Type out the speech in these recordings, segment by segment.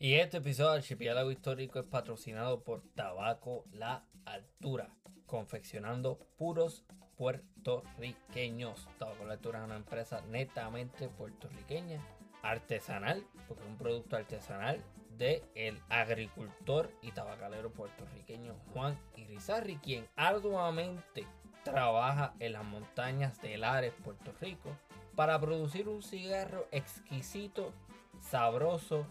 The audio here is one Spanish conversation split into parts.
Y este episodio del Archipiélago Histórico es patrocinado por Tabaco La Altura, confeccionando puros puertorriqueños. Tabaco La Altura es una empresa netamente puertorriqueña, artesanal, porque es un producto artesanal de el agricultor y tabacalero puertorriqueño Juan Irizarri, quien arduamente trabaja en las montañas de Lares, Puerto Rico, para producir un cigarro exquisito, sabroso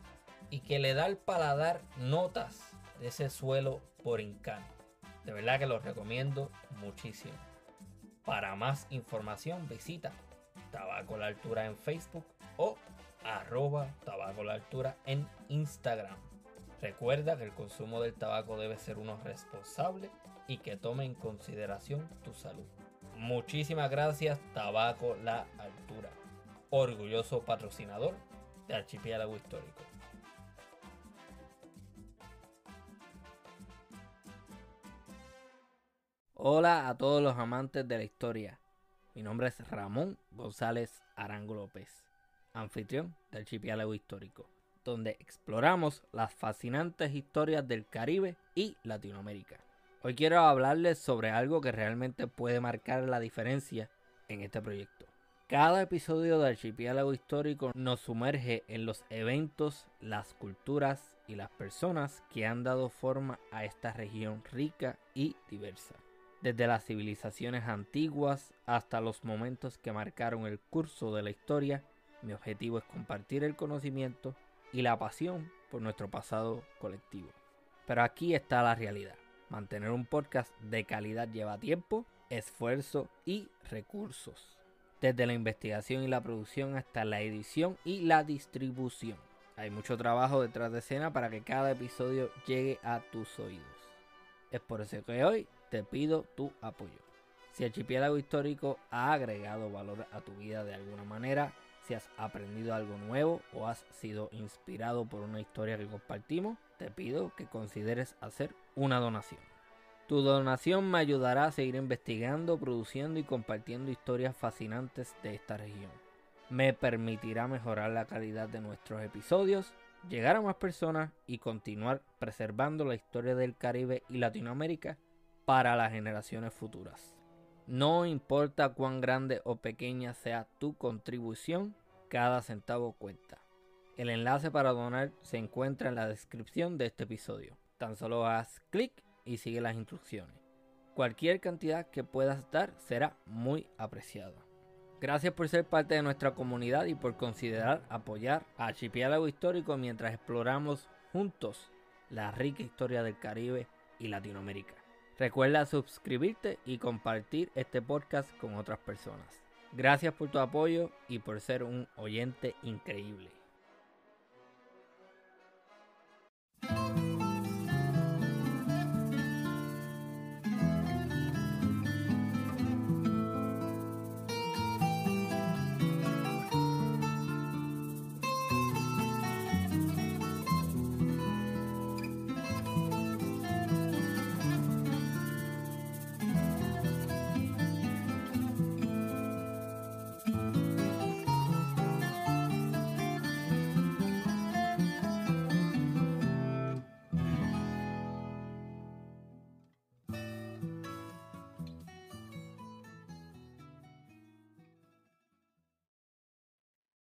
y que le da al paladar notas de ese suelo por encanto. De verdad que lo recomiendo muchísimo. Para más información visita Tabaco la Altura en Facebook o arroba Tabaco la Altura en Instagram. Recuerda que el consumo del tabaco debe ser uno responsable y que tome en consideración tu salud. Muchísimas gracias Tabaco La Altura, orgulloso patrocinador de Archipiélago Histórico. Hola a todos los amantes de la historia. Mi nombre es Ramón González Arango López, anfitrión del Archipiélago Histórico, donde exploramos las fascinantes historias del Caribe y Latinoamérica. Hoy quiero hablarles sobre algo que realmente puede marcar la diferencia en este proyecto. Cada episodio de Archipiélago Histórico nos sumerge en los eventos, las culturas y las personas que han dado forma a esta región rica y diversa desde las civilizaciones antiguas hasta los momentos que marcaron el curso de la historia, mi objetivo es compartir el conocimiento y la pasión por nuestro pasado colectivo. Pero aquí está la realidad. Mantener un podcast de calidad lleva tiempo, esfuerzo y recursos. Desde la investigación y la producción hasta la edición y la distribución. Hay mucho trabajo detrás de escena para que cada episodio llegue a tus oídos. Es por eso que hoy te pido tu apoyo. Si Archipiélago Histórico ha agregado valor a tu vida de alguna manera, si has aprendido algo nuevo o has sido inspirado por una historia que compartimos, te pido que consideres hacer una donación. Tu donación me ayudará a seguir investigando, produciendo y compartiendo historias fascinantes de esta región. Me permitirá mejorar la calidad de nuestros episodios, llegar a más personas y continuar preservando la historia del Caribe y Latinoamérica para las generaciones futuras. No importa cuán grande o pequeña sea tu contribución, cada centavo cuenta. El enlace para donar se encuentra en la descripción de este episodio. Tan solo haz clic y sigue las instrucciones. Cualquier cantidad que puedas dar será muy apreciada. Gracias por ser parte de nuestra comunidad y por considerar apoyar a Archipiélago Histórico mientras exploramos juntos la rica historia del Caribe y Latinoamérica. Recuerda suscribirte y compartir este podcast con otras personas. Gracias por tu apoyo y por ser un oyente increíble.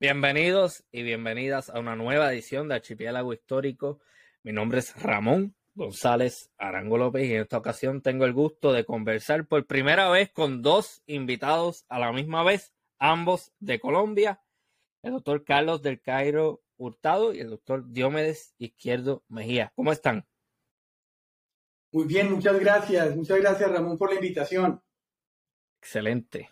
Bienvenidos y bienvenidas a una nueva edición de Archipiélago Histórico. Mi nombre es Ramón González Arango López y en esta ocasión tengo el gusto de conversar por primera vez con dos invitados a la misma vez, ambos de Colombia, el doctor Carlos del Cairo Hurtado y el doctor Diomedes Izquierdo Mejía. ¿Cómo están? Muy bien, muchas gracias. Muchas gracias Ramón por la invitación. Excelente.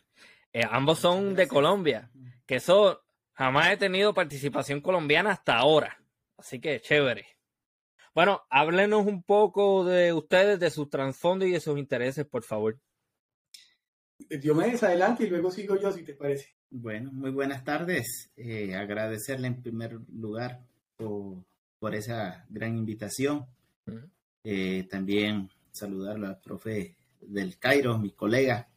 Eh, ambos son de Colombia, que eso Jamás he tenido participación colombiana hasta ahora. Así que chévere. Bueno, háblenos un poco de ustedes, de su trasfondo y de sus intereses, por favor. Diomedes, adelante y luego sigo yo, si te parece. Bueno, muy buenas tardes. Eh, agradecerle en primer lugar por, esa gran invitación. Eh, también saludarlo al profe del Cairo, mi colega,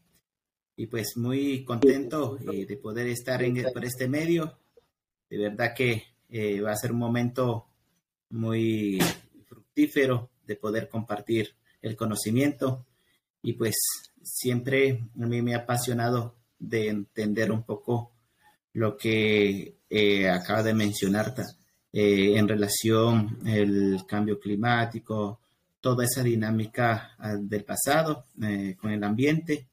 y pues muy contento eh, de poder estar en, por este medio. De verdad que eh, va a ser un momento muy fructífero de poder compartir el conocimiento y pues siempre a mí me ha apasionado de entender un poco lo que eh, acaba de mencionar en relación al cambio climático, toda esa dinámica ah, del pasado con el ambiente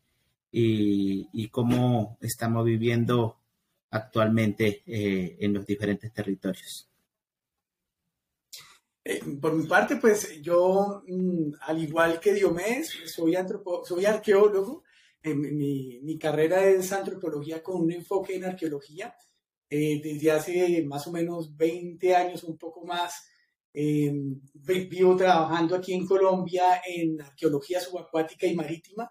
y, y, cómo estamos viviendo actualmente en los diferentes territorios. por mi parte, pues yo, mm, al igual que Diomedes, soy, soy arqueólogo mi, carrera es antropología con un enfoque en arqueología. Eh, desde hace más o menos 20 años, un poco más, em, vivo trabajando aquí en Colombia en arqueología subacuática y marítima.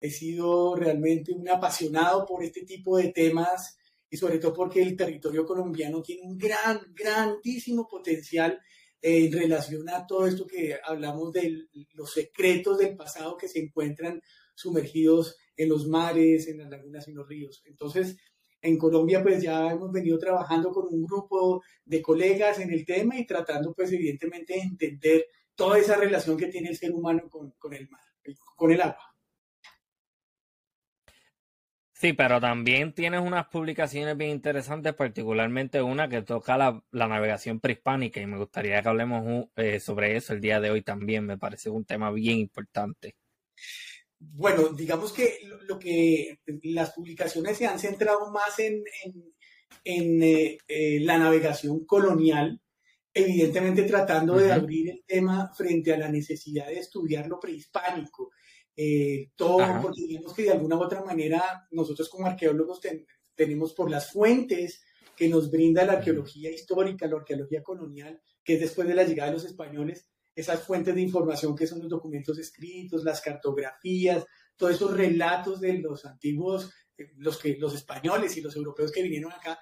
He sido realmente un apasionado por este tipo de temas y sobre todo porque el territorio colombiano tiene un gran, grandísimo potencial en relación a todo esto que hablamos de los secretos del pasado que se encuentran sumergidos en los mares, en las lagunas y los ríos. Entonces, en Colombia pues ya hemos venido trabajando con un grupo de colegas en el tema y tratando pues evidentemente de entender toda esa relación que tiene el ser humano con, el mar, con el agua. Sí, pero también tienes unas publicaciones bien interesantes, particularmente una que toca la, navegación prehispánica y me gustaría que hablemos eh, sobre eso el día de hoy también. Me parece un tema bien importante. Bueno, digamos que lo, que las publicaciones se han centrado más en, eh, eh, la navegación colonial, evidentemente tratando de abrir el tema frente a la necesidad de estudiar lo prehispánico. Eh, todo, porque digamos que de alguna u otra manera nosotros como arqueólogos tenemos por las fuentes que nos brinda la arqueología histórica, la arqueología colonial, que es después de la llegada de los españoles, esas fuentes de información que son los documentos escritos, las cartografías, todos esos relatos de los antiguos, eh, los, que, los españoles y los europeos que vinieron acá,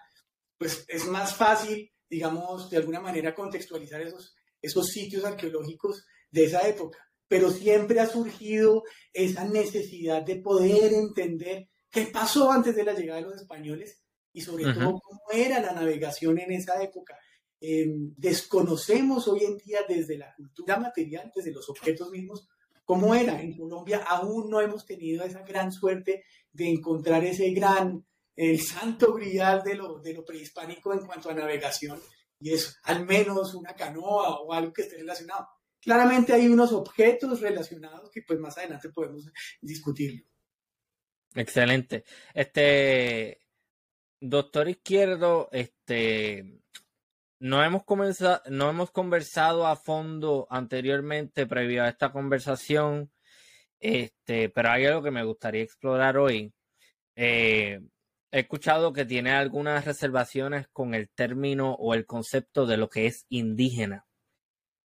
pues es más fácil, digamos, de alguna manera contextualizar esos, esos sitios arqueológicos de esa época. Pero siempre ha surgido esa necesidad de poder entender qué pasó antes de la llegada de los españoles y sobre todo cómo era la navegación en esa época Em, desconocemos hoy en día desde la cultura material, desde los objetos mismos, cómo era. En Colombia aún no hemos tenido esa gran suerte de encontrar ese gran, el santo grial de lo, de lo prehispánico en cuanto a navegación, y es al menos una canoa o algo que esté relacionado. Claramente hay unos objetos relacionados que pues más adelante podemos discutir. Excelente. Este, doctor Izquierdo, este, no hemos, comenzado, no hemos conversado a fondo anteriormente previo a esta conversación, este, pero hay algo que me gustaría explorar hoy. Eh, he escuchado que tiene algunas reservaciones con el término o el concepto de lo que es indígena.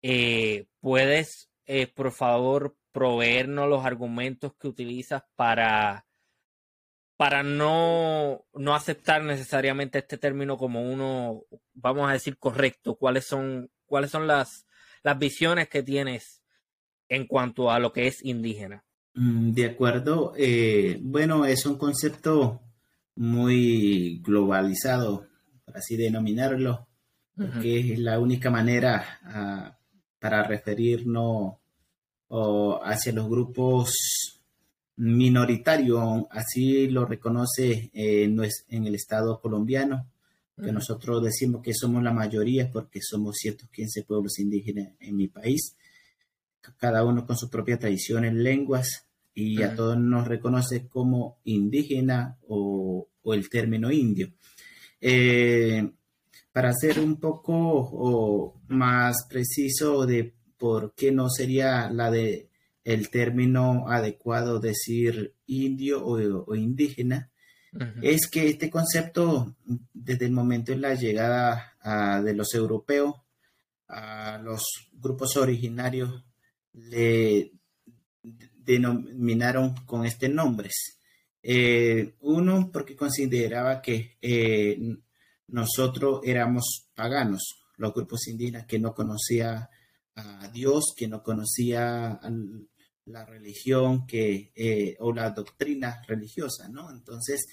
Eh, ¿Puedes, eh, por favor, proveernos los argumentos que utilizas para para no, no aceptar necesariamente este término como uno, vamos a decir, correcto? ¿Cuáles son, cuáles son las, las visiones que tienes en cuanto a lo que es indígena? Mm, de acuerdo. Eh, bueno, es un concepto muy globalizado, por así denominarlo, que es la única manera ah, para referirnos hacia los grupos minoritario, así lo reconoce eh, en el Estado colombiano, que nosotros decimos que somos la mayoría porque somos 115 pueblos indígenas en mi país, cada uno con sus propias tradiciones, lenguas, y a todos nos reconoce como indígena o, el término indio. Eh, para ser un poco más preciso de por qué no sería la de el término adecuado decir indio o, indígena, es que este concepto, desde el momento de la llegada de los europeos a los grupos originarios, le denominaron con este nombre. Eh, uno, porque consideraba que eh, nosotros éramos paganos, los grupos indígenas que no conocía a Dios, que no conocía la religión que, eh, o la doctrina religiosa, ¿no? Entonces,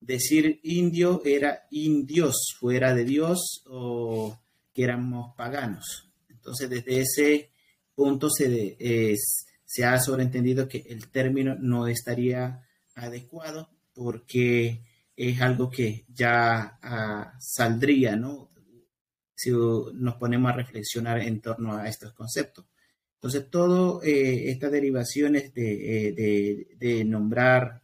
decir indio era indios, fuera de Dios, o que éramos paganos. Entonces, desde ese punto se, se ha sobreentendido que el término no estaría adecuado porque es algo que ya ah, saldría, ¿no? Si nos ponemos a reflexionar en torno a estos conceptos. Entonces, todas eh, estas derivaciones de, eh, de, nombrar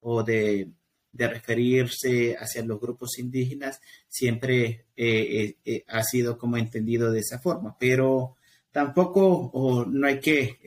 o de, referirse hacia los grupos indígenas siempre eh, ha sido como entendido de esa forma, pero tampoco no hay que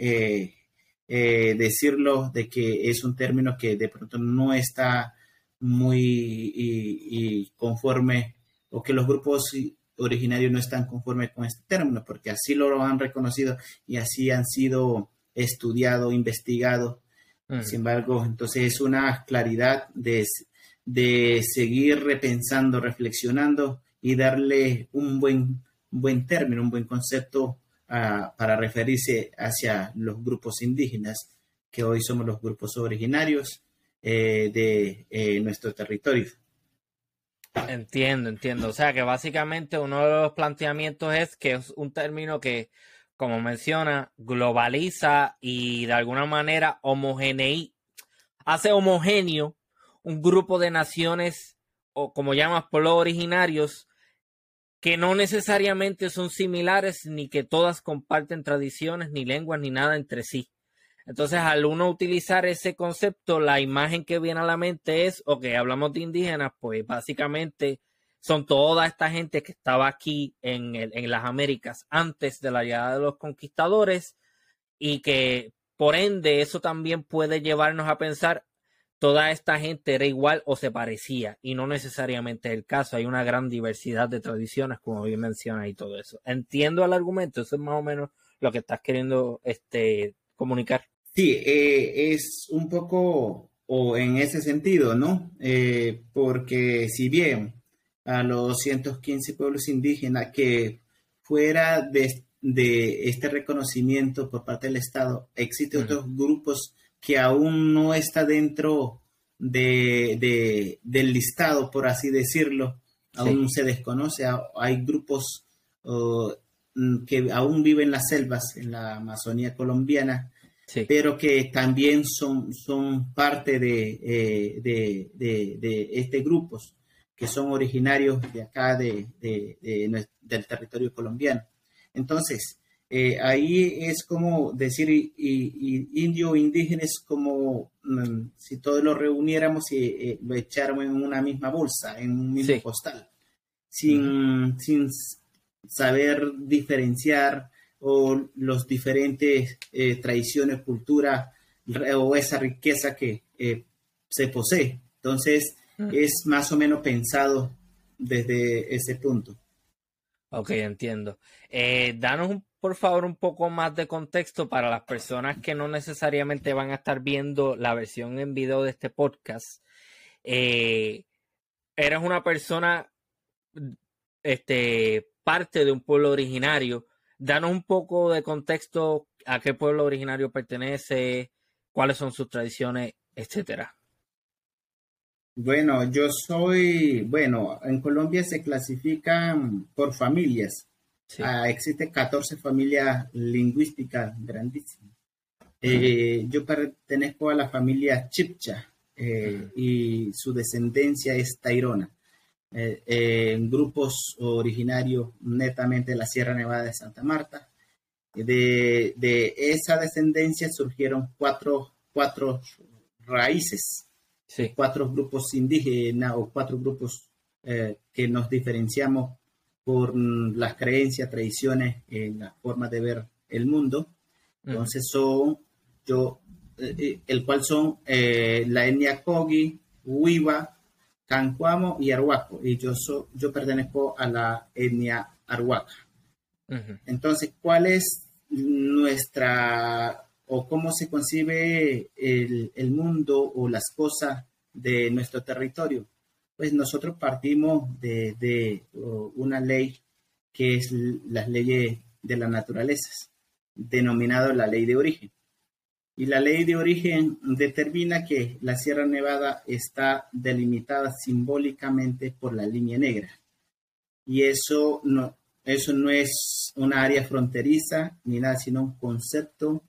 decirlo de que es un término que de pronto no está muy conforme o que los grupos originarios no están conformes con este término, porque así lo han reconocido y así han sido estudiado, investigado. Mm. Sin embargo, entonces es una claridad de, de seguir repensando, reflexionando y darle un buen, buen término, un buen concepto ah, para referirse hacia los grupos indígenas, que hoy somos los grupos originarios eh, de eh, nuestro territorio. Entiendo, entiendo. O sea que básicamente uno de los planteamientos es que es un término que, como menciona, globaliza y de alguna manera homogenei, hace homogéneo un grupo de naciones o como llamas pueblos originarios que no necesariamente son similares ni que todas comparten tradiciones ni lenguas ni nada entre sí. Entonces, al uno utilizar ese concepto, la imagen que viene a la mente es, ok, hablamos de indígenas, pues básicamente son toda esta gente que estaba aquí en, en las Américas antes de la llegada de los conquistadores y que por ende eso también puede llevarnos a pensar toda esta gente era igual o se parecía y no necesariamente es el caso. Hay una gran diversidad de tradiciones, como bien menciona y todo eso. Entiendo el argumento, eso es más o menos lo que estás queriendo este, comunicar. Sí, eh, es un poco o en ese sentido, ¿no? Eh, porque si bien a los 115 pueblos indígenas que fuera de, este reconocimiento por parte del Estado, existen otros grupos que aún no está dentro de, del listado, por así decirlo, aún se desconoce, hay grupos mm, que aún viven en las selvas, en la Amazonía colombiana, pero que también son, son parte eh, de, de, de, este grupo, que son originarios de acá, de, del territorio colombiano. Entonces, eh, ahí es como decir y, indio indígena es como mm, si todos lo reuniéramos y eh, lo echáramos en una misma bolsa, en un mismo postal, sin, sin saber diferenciar o los diferentes eh, tradiciones, cultura o esa riqueza que eh, se posee. Entonces, mm. es más o menos pensado desde ese punto. Ok, entiendo. Eh, danos, por favor, un poco más de contexto para las personas que no necesariamente van a estar viendo la versión en video de este podcast. eres una persona, este, parte de un pueblo originario Danos un poco de contexto a qué pueblo originario pertenece, cuáles son sus tradiciones, etcétera. Bueno, yo soy, bueno, en Colombia se clasifican por familias. Ah, existen 14 familias lingüísticas grandísimas. Eh, yo pertenezco a la familia Chipcha eh, y su descendencia es tairona. Eh, en grupos originarios netamente de la Sierra Nevada de Santa Marta. De, esa descendencia surgieron cuatro, cuatro raíces, cuatro grupos indígenas o cuatro grupos eh, que nos diferenciamos por las creencias, tradiciones, en la forma de ver el mundo. Entonces son, yo, eh, el cual son la etnia Kogi, Huiva, Cancuamo y Arhuaco, y yo, yo pertenezco a la etnia Arhuaca. Entonces, ¿cuál es nuestra o cómo se concibe el, mundo o las cosas de nuestro territorio? Pues nosotros partimos de, una ley que es las leyes de la naturaleza, denominado la ley de origen. Y la ley de origen determina que la Sierra Nevada está delimitada simbólicamente por la línea negra. Y eso no, eso no es una área fronteriza ni nada, sino un concepto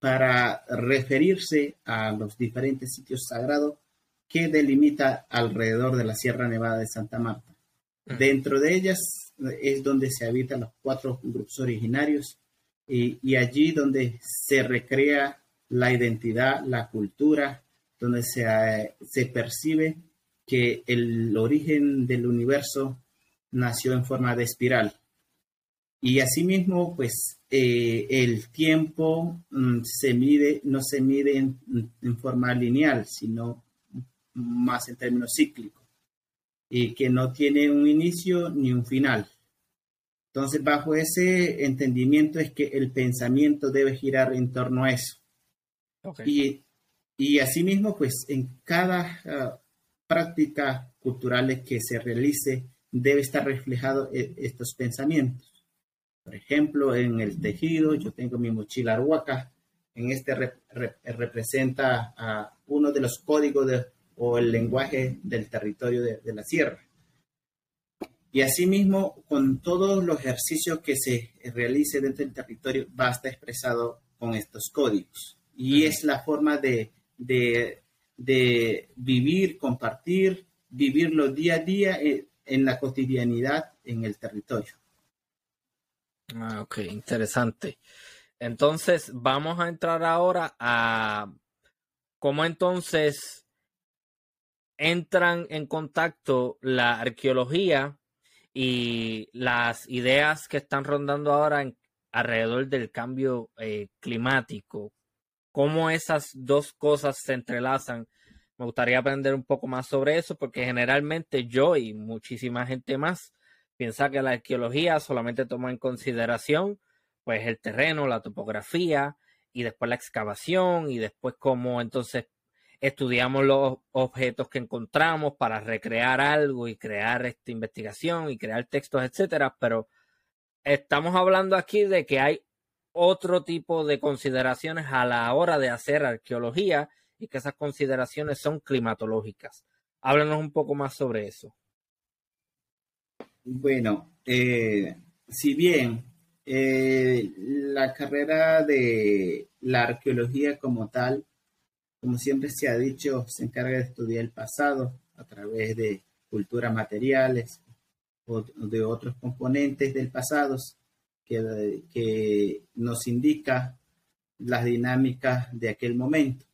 para referirse a los diferentes sitios sagrados que delimita alrededor de la Sierra Nevada de Santa Marta. Dentro de ellas es donde se habitan los cuatro grupos originarios y, allí donde se recrea la identidad, la cultura, donde se, se percibe que el origen del universo nació en forma de espiral. Y asimismo, pues eh, el tiempo mm, se mide, no se mide en, forma lineal, sino más en términos cíclicos, y que no tiene un inicio ni un final. Entonces, bajo ese entendimiento es que el pensamiento debe girar en torno a eso. Y, y asimismo, pues en cada ah, práctica cultural que se realice debe estar reflejado eh, estos pensamientos. Por ejemplo, en el tejido, yo tengo mi mochila arhuaca. En este representa a uno de los códigos de, o el lenguaje del territorio de, de la sierra. Y asimismo, con todos los ejercicios que se realice dentro del territorio, va a estar expresado con estos códigos. Y es la forma de, de, de, vivir, compartir, vivirlo día a día en, en la cotidianidad en el territorio. Ah, ok, interesante. Entonces, vamos a entrar ahora a cómo entonces entran en contacto la arqueología y las ideas que están rondando ahora en, alrededor del cambio eh, climático, cómo esas dos cosas se entrelazan. Me gustaría aprender un poco más sobre eso porque generalmente yo y muchísima gente más piensa que la arqueología solamente toma en consideración pues el terreno, la topografía y después la excavación y después cómo entonces estudiamos los objetos que encontramos para recrear algo y crear esta investigación y crear textos, etcétera, pero estamos hablando aquí de que hay otro tipo de consideraciones a la hora de hacer arqueología y que esas consideraciones son climatológicas. Háblanos un poco más sobre eso. Bueno, eh, si bien eh, la carrera de la arqueología como tal como siempre se ha dicho, se encarga de estudiar el pasado a través de culturas materiales o de otros componentes del pasado que, que nos indica las dinámicas de aquel momento.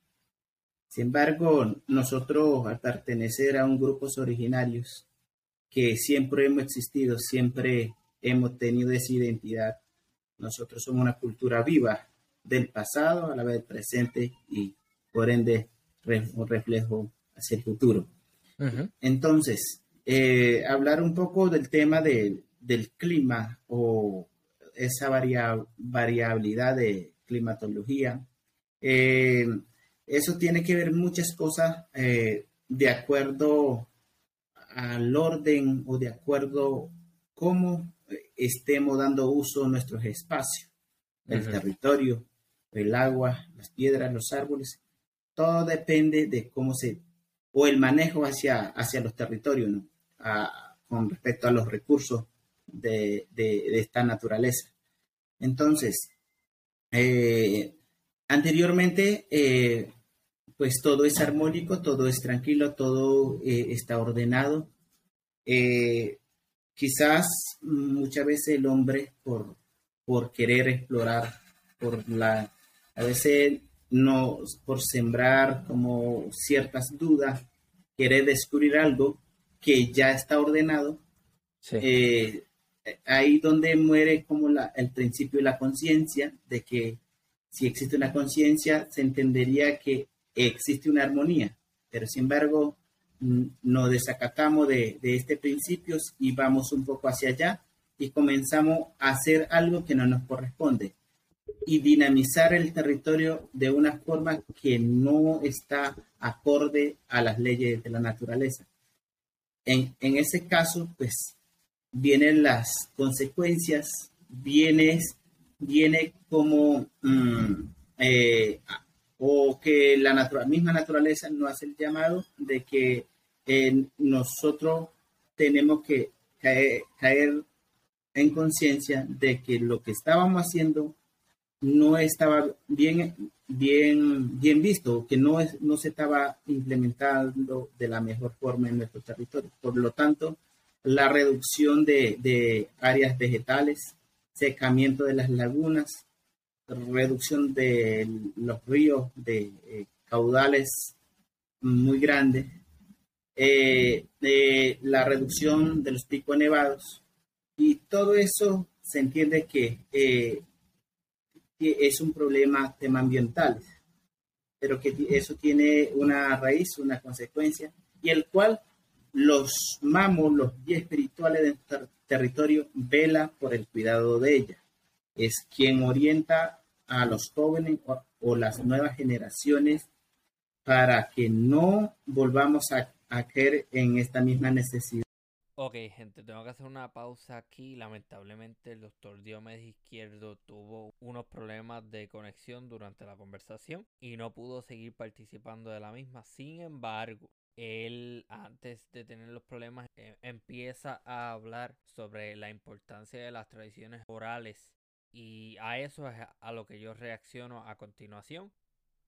Sin embargo, nosotros al pertenecer a un grupos originarios que siempre hemos existido, siempre hemos tenido esa identidad, nosotros somos una cultura viva del pasado a la vez presente y por ende un reflejo hacia el futuro. Entonces, eh, hablar un poco del tema del clima o esa variabilidad de climatología. Eh, eso tiene que ver muchas cosas eh, de acuerdo al orden o de acuerdo cómo estemos dando uso a nuestros espacios, el territorio, el agua, las piedras, los árboles todo depende de cómo se, o el manejo hacia, hacia los territorios, ¿no? con respecto a los recursos de, esta naturaleza. Entonces, eh, anteriormente, eh, pues todo es armónico, todo es tranquilo, todo eh, está ordenado. quizás muchas veces el hombre, por, por querer explorar, por la, a veces no por sembrar como ciertas dudas, quiere descubrir algo que ya está ordenado, eh, ahí donde muere como el principio de la conciencia, de que si existe una conciencia, se entendería que existe una armonía, pero sin embargo nos desacatamos de, de este principio y vamos un poco hacia allá y comenzamos a hacer algo que no nos corresponde y dinamizar el territorio de una forma que no está acorde a las leyes de la naturaleza. En, ese caso, pues, vienen las consecuencias, viene, viene como, mm, eh, o que la misma naturaleza no hace el llamado de que nosotros tenemos que caer, caer en conciencia de que lo que estábamos haciendo no estaba bien, bien, bien visto, que no, es, no se estaba implementando de la mejor forma en nuestro territorio. Por lo tanto, la reducción de, áreas vegetales, secamiento de las lagunas, reducción de los ríos de eh, caudales muy grandes, eh, la reducción de los picos nevados, y todo eso se entiende que eh, es un problema tema ambiental, pero que eso tiene una raíz, una consecuencia, y el cual los mamos, los guías espirituales del territorio, vela por el cuidado de ella. Es quien orienta a los jóvenes o, las nuevas generaciones para que no volvamos a, a caer en esta misma necesidad Ok, gente, tengo que hacer una pausa aquí. Lamentablemente, el doctor Diomedes Izquierdo tuvo unos problemas de conexión durante la conversación y no pudo seguir participando de la misma. Sin embargo, él, antes de tener los problemas, eh, empieza a hablar sobre la importancia de las tradiciones orales. Y a eso es a lo que yo reacciono a continuación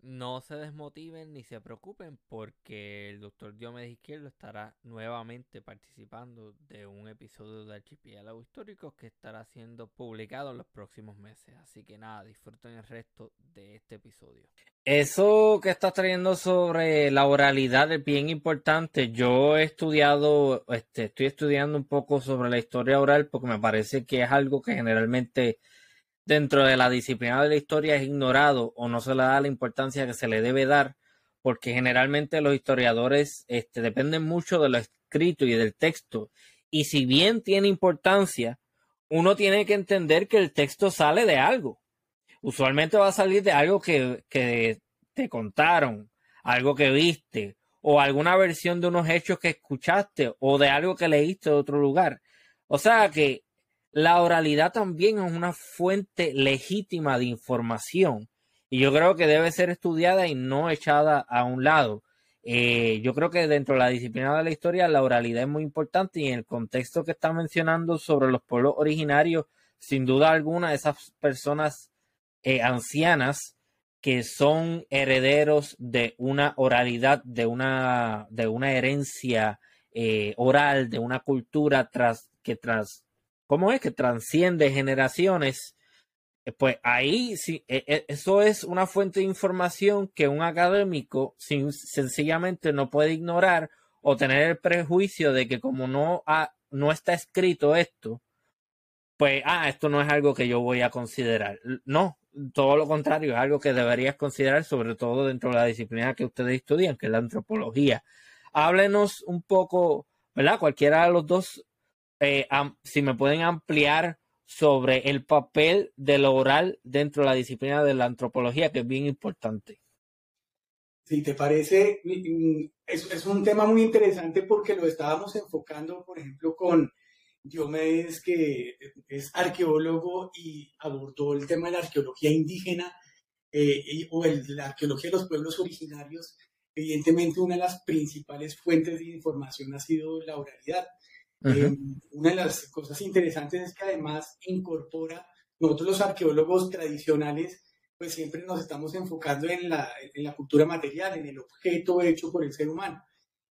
no se desmotiven ni se preocupen porque el doctor Diomedes Izquierdo estará nuevamente participando de un episodio de Archipiélago Histórico que estará siendo publicado en los próximos meses. Así que nada, disfruten el resto de este episodio. Eso que estás trayendo sobre la oralidad es bien importante. Yo he estudiado, este, estoy estudiando un poco sobre la historia oral porque me parece que es algo que generalmente dentro de la disciplina de la historia es ignorado o no se le da la importancia que se le debe dar, porque generalmente los historiadores este, dependen mucho de lo escrito y del texto. Y si bien tiene importancia, uno tiene que entender que el texto sale de algo. Usualmente va a salir de algo que, que te contaron, algo que viste, o alguna versión de unos hechos que escuchaste, o de algo que leíste de otro lugar. O sea que la oralidad también es una fuente legítima de información y yo creo que debe ser estudiada y no echada a un lado. Eh, yo creo que dentro de la disciplina de la historia la oralidad es muy importante y en el contexto que está mencionando sobre los pueblos originarios, sin duda alguna, esas personas eh, ancianas que son herederos de una oralidad, de una, de una herencia eh, oral, de una cultura tras, que tras, ¿cómo es? Que transciende generaciones, eh, pues ahí sí, e, e, eso es una fuente de información que un académico sencillamente no puede ignorar o tener el prejuicio de que como no, no está escrito esto, pues, ah, esto no es algo que yo voy a considerar. No, todo lo contrario, es algo que deberías considerar, sobre todo dentro de la disciplina que ustedes estudian, que es la antropología. Háblenos un poco, ¿verdad? Cualquiera de los dos eh, si me pueden ampliar sobre el papel de lo oral dentro de la disciplina de la antropología, que es bien importante. Si te parece, es, es un tema muy interesante porque lo estábamos enfocando, por ejemplo, con Diomedes, que es arqueólogo y abordó el tema de la arqueología indígena eh, o el, la arqueología de los pueblos originarios. Evidentemente, una de las principales fuentes de información ha sido la oralidad. Eh, una de las cosas interesantes es que además incorpora, nosotros los arqueólogos tradicionales, pues siempre nos estamos enfocando en la, en la cultura material, en el objeto hecho por el ser humano.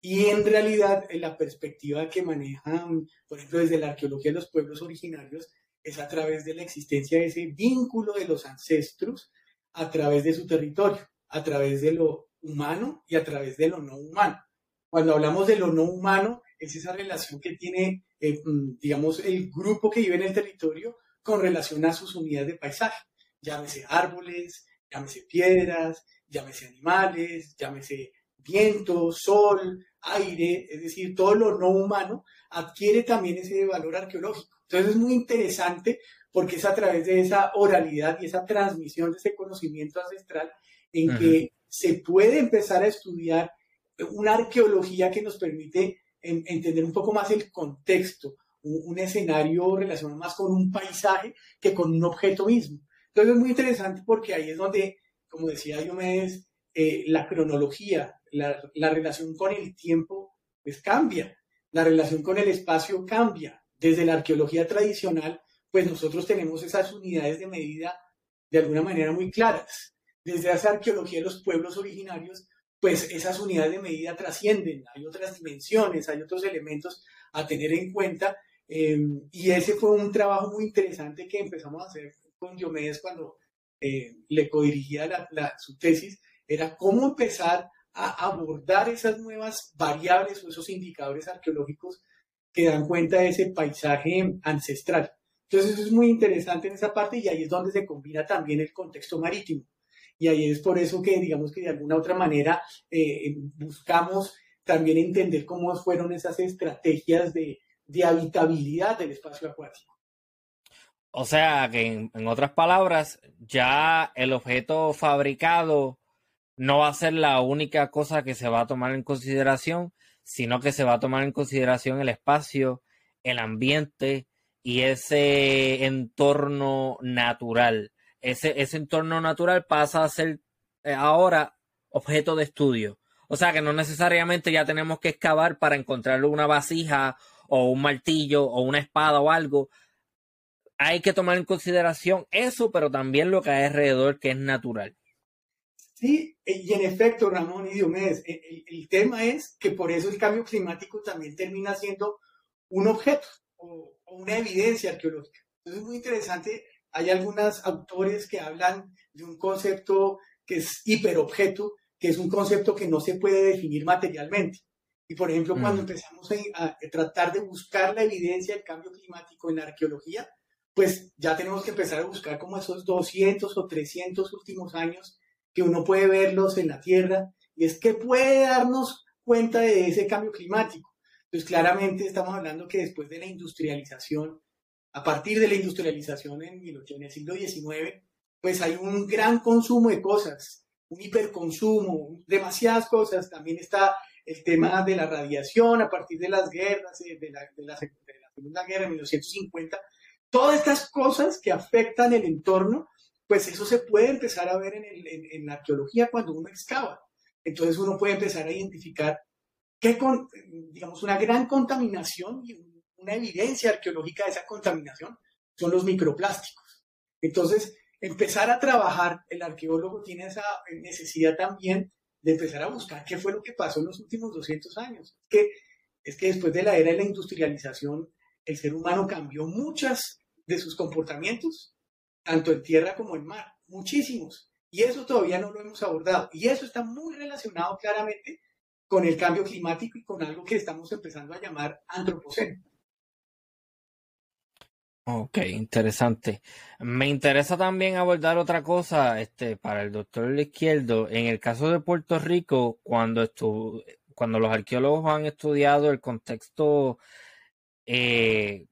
Y en realidad, la perspectiva que manejan, por ejemplo, desde la arqueología de los pueblos originarios, es a través de la existencia de ese vínculo de los ancestros a través de su territorio, a través de lo humano y a través de lo no humano. Cuando hablamos de lo no humano, es esa relación que tiene, eh, mm, digamos, el grupo que vive en el territorio con relación a sus unidades de paisaje. Llámese árboles, llámese piedras, llámese animales, llámese viento, sol, aire, es decir, todo lo no humano adquiere también ese valor arqueológico. Entonces es muy interesante porque es a través de esa oralidad y esa transmisión de ese conocimiento ancestral en que se puede empezar a estudiar una arqueología que nos permite entender un poco más el contexto, un, escenario relacionado más con un paisaje que con un objeto mismo. Entonces es muy interesante porque ahí es donde, como decía Diomedes, eh, la cronología, la, relación con el tiempo, pues cambia, la relación con el espacio cambia. desde la arqueología tradicional, pues nosotros tenemos esas unidades de medida de alguna manera muy claras. Desde esa arqueología de los pueblos originarios, pues esas unidades de medida trascienden, hay otras dimensiones, hay otros elementos a tener en cuenta. Em, y ese fue un trabajo muy interesante que empezamos a hacer con Diomedes cuando eh, le codirigía su tesis, era cómo empezar a abordar esas nuevas variables o esos indicadores arqueológicos que dan cuenta de ese paisaje ancestral. Entonces eso es muy interesante en esa parte y ahí es donde se combina también el contexto marítimo. Y ahí es por eso que digamos que de alguna otra manera eh, buscamos también entender cómo fueron esas estrategias de, habitabilidad del espacio acuático. O sea que en, otras palabras, ya el objeto fabricado no va a ser la única cosa que se va a tomar en consideración, sino que se va a tomar en consideración el espacio, el ambiente y ese entorno natural. Ese, ese entorno natural pasa a ser eh, ahora objeto de estudio. O sea que no necesariamente ya tenemos que excavar para encontrar una vasija o un martillo o una espada o algo. Hay que tomar en consideración eso, pero también lo que hay alrededor que es natural. Sí, y en efecto, Ramón y Diomedes, el, tema es que por eso el cambio climático también termina siendo un objeto o, una evidencia arqueológica. Entonces es muy interesante, hay algunos autores que hablan de un concepto que es hiperobjeto, que es un concepto que no se puede definir materialmente. Y por ejemplo, cuando mm. empezamos a, tratar de buscar la evidencia del cambio climático en la arqueología, pues ya tenemos que empezar a buscar como esos 200 o 300 últimos años que uno puede verlos en la Tierra, y es que puede darnos cuenta de ese cambio climático. Entonces, claramente estamos hablando que después de la industrialización, a partir de la industrialización en, en el siglo XIX, pues hay un gran consumo de cosas, un hiperconsumo, demasiadas cosas. También está el tema de la radiación a partir de las guerras, eh, de la, de la, de la Segunda Guerra en 1950. Todas estas cosas que afectan el entorno pues eso se puede empezar a ver en, la arqueología cuando uno excava. Entonces uno puede empezar a identificar qué, con, digamos, una gran contaminación y una evidencia arqueológica de esa contaminación son los microplásticos. Entonces, empezar a trabajar, el arqueólogo tiene esa necesidad también de empezar a buscar qué fue lo que pasó en los últimos 200 años. Que, es que después de la era de la industrialización, el ser humano cambió muchas de sus comportamientos tanto en tierra como en mar, muchísimos. Y eso todavía no lo hemos abordado. Y eso está muy relacionado claramente con el cambio climático y con algo que estamos empezando a llamar antropoceno. Ok, interesante. Me interesa también abordar otra cosa este, para el doctor Izquierdo. En el caso de Puerto Rico, cuando, cuando los arqueólogos han estudiado el contexto eh,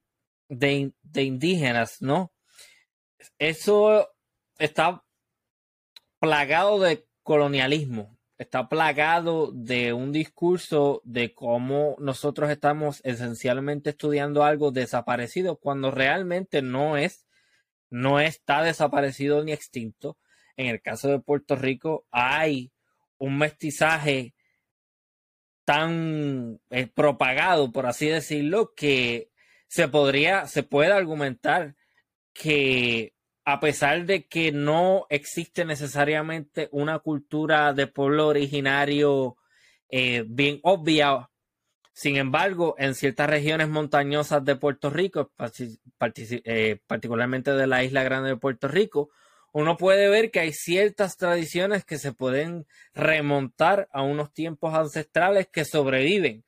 de, de indígenas, ¿no? eso está plagado de colonialismo, está plagado de un discurso de cómo nosotros estamos esencialmente estudiando algo desaparecido cuando realmente no es, no está desaparecido ni extinto. En el caso de Puerto Rico hay un mestizaje tan eh, propagado, por así decirlo, que se podría, se puede argumentar que a pesar de que no existe necesariamente una cultura de pueblo originario eh, bien obvia, sin embargo, en ciertas regiones montañosas de Puerto Rico, eh, particularmente de la isla grande de Puerto Rico, uno puede ver que hay ciertas tradiciones que se pueden remontar a unos tiempos ancestrales que sobreviven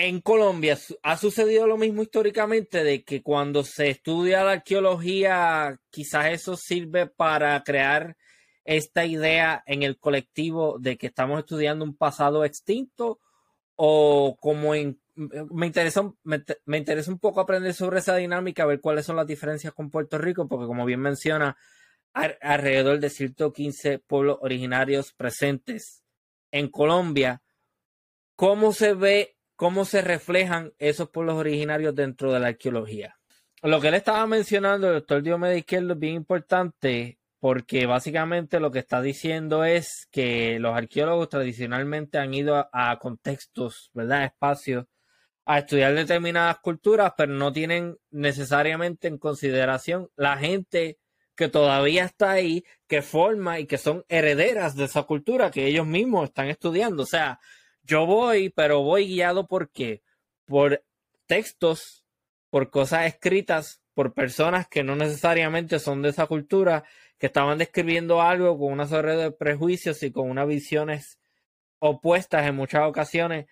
en Colombia ha sucedido lo mismo históricamente de que cuando se estudia la arqueología, quizás eso sirve para crear esta idea en el colectivo de que estamos estudiando un pasado extinto o como en me interesa, me, interesa un poco aprender sobre esa dinámica, ver cuáles son las diferencias con Puerto Rico, porque como bien menciona, alrededor de 115 pueblos originarios presentes en Colombia. ¿Cómo se ve cómo se reflejan esos pueblos originarios dentro de la arqueología. Lo que él estaba mencionando, el doctor Diomedes Izquierdo, es bien importante porque básicamente lo que está diciendo es que los arqueólogos tradicionalmente han ido a, contextos, ¿verdad? Espacios a estudiar determinadas culturas, pero no tienen necesariamente en consideración la gente que todavía está ahí, que forma y que son herederas de esa cultura que ellos mismos están estudiando. O sea, yo voy, pero voy guiado por qué? Por textos, por cosas escritas por personas que no necesariamente son de esa cultura, que estaban describiendo algo con una serie de prejuicios y con unas visiones opuestas en muchas ocasiones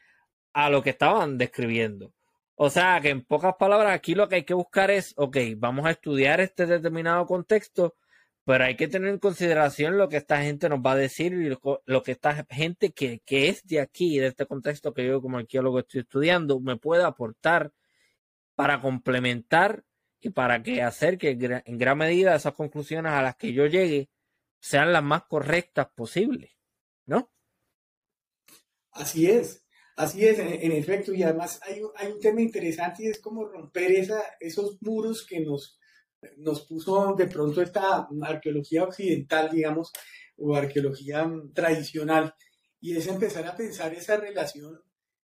a lo que estaban describiendo. O sea que en pocas palabras, aquí lo que hay que buscar es, ok, vamos a estudiar este determinado contexto, pero hay que tener en consideración lo que esta gente nos va a decir y lo, que esta gente que, que, es de aquí, de este contexto que yo como arqueólogo estoy estudiando, me puede aportar para complementar y para que hacer que en gran medida esas conclusiones a las que yo llegue sean las más correctas posibles, ¿no? Así es. Así es, en, efecto, y además hay, un tema interesante y es como romper esa, esos muros que nos, nos puso de pronto esta arqueología occidental, digamos, o arqueología tradicional, y es empezar a pensar esa relación,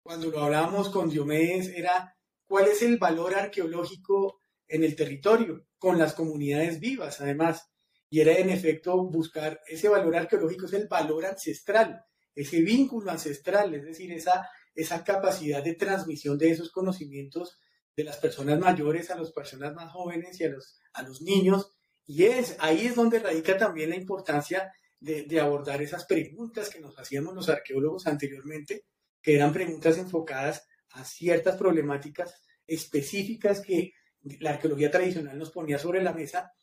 cuando lo hablábamos con Diomedes, era cuál es el valor arqueológico en el territorio, con las comunidades vivas, además, y era en efecto buscar ese valor arqueológico, es el valor ancestral, ese vínculo ancestral, es decir, esa, esa capacidad de transmisión de esos conocimientos de las personas mayores a las personas más jóvenes y a los, a los niños. Y es, ahí es donde radica también la importancia de, de abordar esas preguntas que nos hacíamos los arqueólogos anteriormente, que eran preguntas enfocadas a ciertas problemáticas específicas que la arqueología tradicional nos ponía sobre la mesa,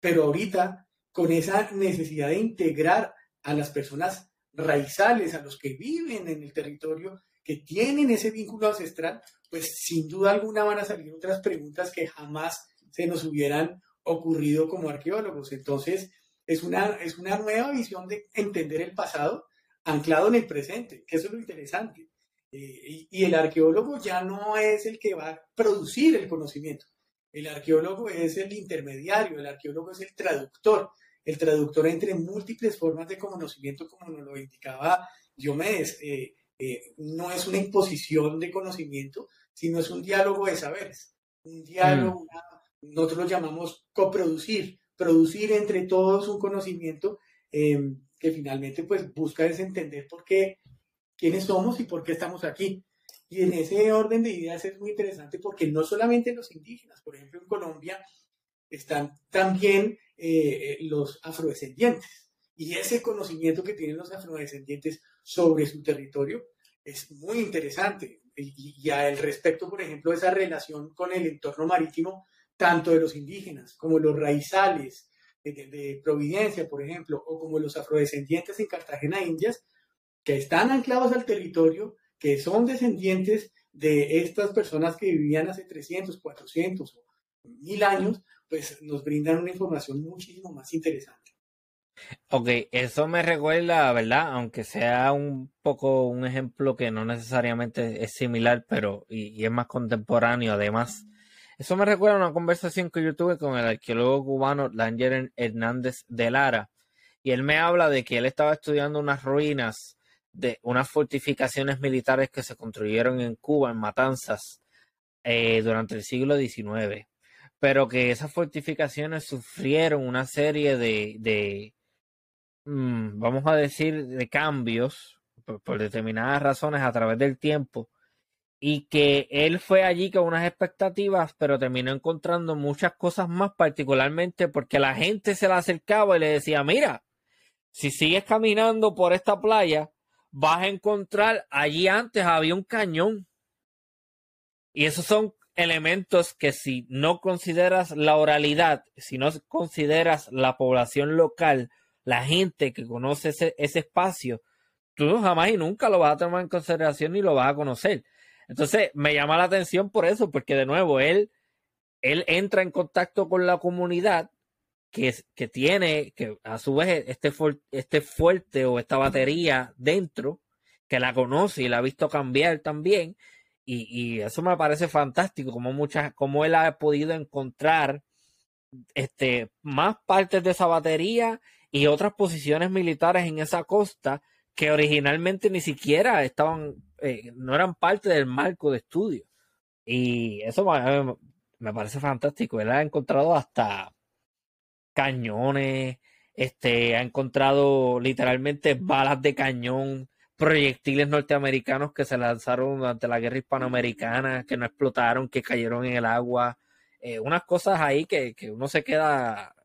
pero ahorita con esa necesidad de integrar a las personas raizales, a los que viven en el territorio, que tienen ese vínculo ancestral, pues sin duda alguna van a salir otras preguntas que jamás se nos hubieran ocurrido como arqueólogos. Entonces, es una, es una nueva visión de entender el pasado anclado en el presente, que eso es lo interesante. Eh, y, el arqueólogo ya no es el que va a producir el conocimiento. El arqueólogo es el intermediario, el arqueólogo es el traductor, el traductor entre múltiples formas de conocimiento, como nos lo indicaba Diomedes. Eh, eh, no es una imposición de conocimiento, sino es un diálogo de saberes. Un diálogo, mm. nosotros lo llamamos coproducir, producir entre todos un conocimiento em, que finalmente pues busca desentender por qué, quiénes somos y por qué estamos aquí. Y en ese orden de ideas es muy interesante porque no solamente los indígenas, por ejemplo en Colombia están también eh, eh, los afrodescendientes. Y ese conocimiento que tienen los afrodescendientes sobre su territorio es muy interesante. Y, al respecto, por ejemplo, esa relación con el entorno marítimo, tanto de los indígenas como los raizales de, Providencia, por ejemplo, o como los afrodescendientes en Cartagena, Indias, que están anclados al territorio, que son descendientes de estas personas que vivían hace 300, 400 o 1000 años, pues nos brindan una información muchísimo más interesante. Ok, eso me recuerda, ¿verdad? Aunque sea un poco un ejemplo que no necesariamente es similar, pero y, es más contemporáneo además. Eso me recuerda a una conversación que yo tuve con el arqueólogo cubano Langer Hernández de Lara. Y él me habla de que él estaba estudiando unas ruinas de unas fortificaciones militares que se construyeron en Cuba, en Matanzas, eh, durante el siglo XIX. Pero que esas fortificaciones sufrieron una serie de Mm, vamos a decir, de cambios por, determinadas razones a través del tiempo y que él fue allí con unas expectativas, pero terminó encontrando muchas cosas más, particularmente porque la gente se le acercaba y le decía, mira, si sigues caminando por esta playa, vas a encontrar, allí antes había un cañón. Y esos son elementos que si no consideras la oralidad, si no consideras la población local, la gente que conoce ese, espacio, tú jamás y nunca lo vas a tomar en consideración ni lo vas a conocer. Entonces, me llama la atención por eso, porque de nuevo, él, él entra en contacto con la comunidad que, que tiene, que a su vez este, este fuerte o esta batería dentro, que la conoce y la ha visto cambiar también. Y, y eso me parece fantástico, como muchas, como él ha podido encontrar este, más partes de esa batería y otras posiciones militares en esa costa que originalmente ni siquiera estaban, eh, no eran parte del marco de estudio. Y eso me, me parece fantástico. Él ha encontrado hasta cañones, este, ha encontrado literalmente balas de cañón, proyectiles norteamericanos que se lanzaron durante la guerra hispanoamericana, que no explotaron, que cayeron en el agua. Eh, unas cosas ahí que, que uno se queda,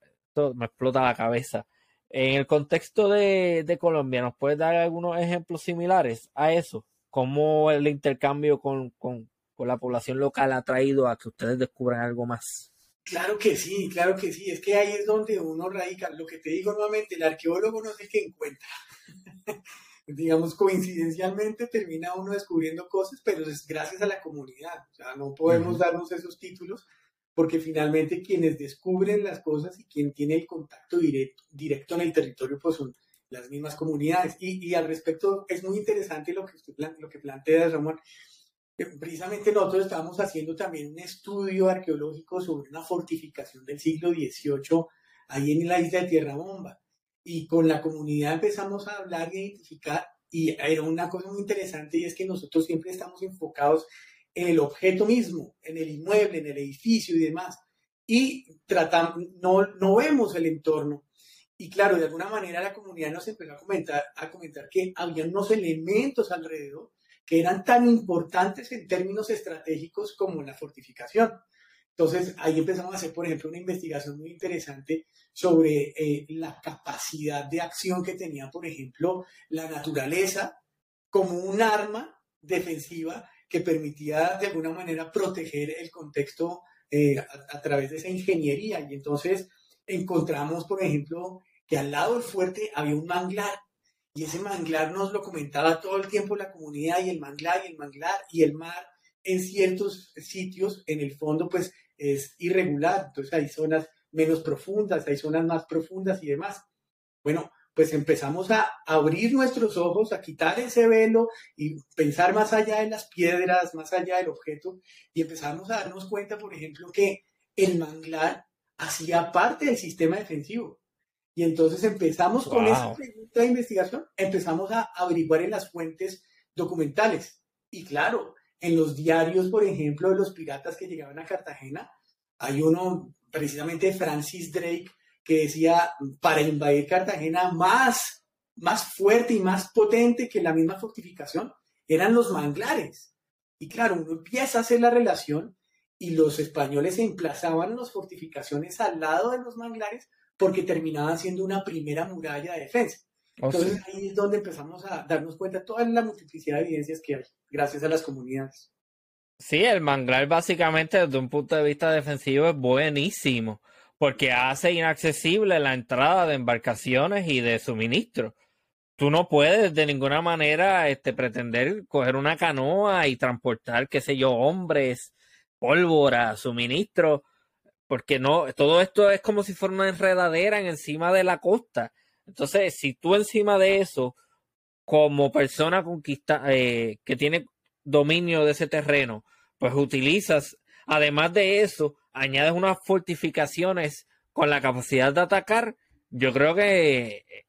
me explota la cabeza. En el contexto de, de, Colombia, ¿nos puedes dar algunos ejemplos similares a eso? ¿Cómo el intercambio con, con, con la población local ha traído a que ustedes descubran algo más? Claro que sí, claro que sí. Es que ahí es donde uno radica. Lo que te digo nuevamente, el arqueólogo no es el que encuentra. Digamos, coincidencialmente termina uno descubriendo cosas, pero es gracias a la comunidad. O sea, no podemos darnos esos títulos porque finalmente quienes descubren las cosas y quien tiene el contacto directo, directo en el territorio, pues son las mismas comunidades. Y, y al respecto, es muy interesante lo que, lo que plantea Ramón precisamente nosotros estábamos haciendo también un estudio arqueológico sobre una fortificación del siglo XVIII ahí en la isla de Tierra Bomba. Y con la comunidad empezamos a hablar y identificar, y era una cosa muy interesante, y es que nosotros siempre estamos enfocados en el objeto mismo, en el inmueble, en el edificio y demás. Y tratamos, no, no vemos el entorno. Y claro, de alguna manera la comunidad nos empezó a comentar, a comentar que había unos elementos alrededor que eran tan importantes en términos estratégicos como la fortificación. Entonces, ahí empezamos a hacer, por ejemplo, una investigación muy interesante sobre eh, la capacidad de acción que tenía, por ejemplo, la naturaleza como un arma defensiva que permitía de alguna manera proteger el contexto eh, a, a, través de esa ingeniería. Y entonces encontramos, por ejemplo, que al lado del fuerte había un manglar y ese manglar nos lo comentaba todo el tiempo la comunidad y el manglar y el manglar y el mar en ciertos sitios en el fondo pues es irregular, entonces hay zonas menos profundas, hay zonas más profundas y demás. Bueno, pues empezamos a abrir nuestros ojos, a quitar ese velo y pensar más allá de las piedras, más allá del objeto y empezamos a darnos cuenta, por ejemplo, que el manglar hacía parte del sistema defensivo. Y entonces empezamos con esa pregunta de investigación, empezamos a averiguar en las fuentes documentales. Y claro, en los diarios, por ejemplo, de los piratas que llegaban a Cartagena, hay uno precisamente Francis Drake que decía, para invadir Cartagena más, más fuerte y más potente que la misma fortificación eran los manglares. Y claro, uno empieza a hacer la relación y los españoles emplazaban las fortificaciones al lado de los manglares porque terminaban siendo una primera muralla de defensa. Oh, Entonces ahí es donde empezamos a darnos cuenta de toda la multiplicidad de evidencias que hay, gracias a las comunidades. Sí, el manglar básicamente desde un punto de vista defensivo es buenísimo, porque hace inaccesible la entrada de embarcaciones y de suministros. Tú no puedes de ninguna manera este, pretender coger una canoa y transportar, qué sé yo, hombres, pólvora, suministros porque no, todo esto es como si fuera una enredadera encima de la costa. Entonces, si tú encima de eso, como persona conquista, eh, que tiene dominio de ese terreno, pues utilizas, además de eso, añades unas fortificaciones con la capacidad de atacar, yo creo que eh,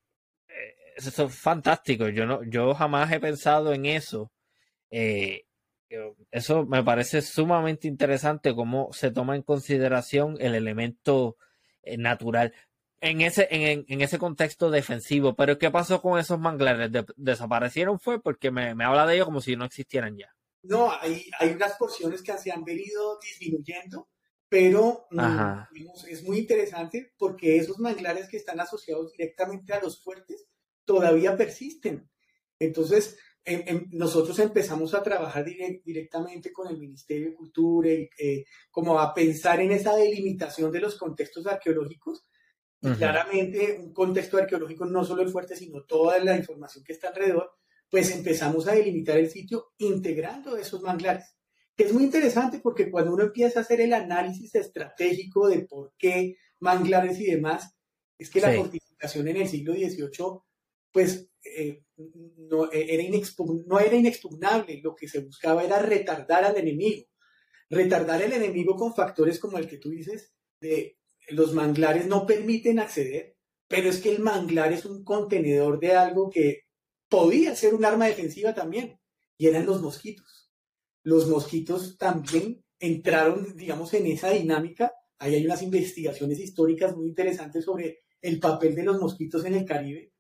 eso es fantástico. Yo no, yo jamás he pensado en eso. Eh, eso me parece sumamente interesante cómo se toma en consideración el elemento eh, natural en ese, en, ese contexto defensivo. Pero ¿qué pasó con esos manglares? ¿Desaparecieron? Fue porque me, habla de ellos como si no existieran ya. No, hay, hay unas porciones que se han venido disminuyendo, pero mm, es muy interesante porque esos manglares que están asociados directamente a los fuertes todavía persisten. Entonces, nosotros empezamos a trabajar directamente con el Ministerio de Cultura, y, eh, como a pensar en esa delimitación de los contextos arqueológicos. Claramente, un contexto arqueológico no solo el fuerte, sino toda la información que está alrededor, pues empezamos a delimitar el sitio integrando esos manglares. Que es muy interesante porque cuando uno empieza a hacer el análisis estratégico de por qué manglares y demás, es que la fortificación en el siglo XVIII, pues eh, no, eh, era no era inexpugnable, lo que se buscaba era retardar al enemigo. Retardar al enemigo con factores como el que tú dices, de los manglares no permiten acceder, pero es que el manglar es un contenedor de algo que podía ser un arma defensiva también, y eran los mosquitos. Los mosquitos también entraron, digamos, en esa dinámica. Ahí hay unas investigaciones históricas muy interesantes sobre el papel de los mosquitos en el Caribe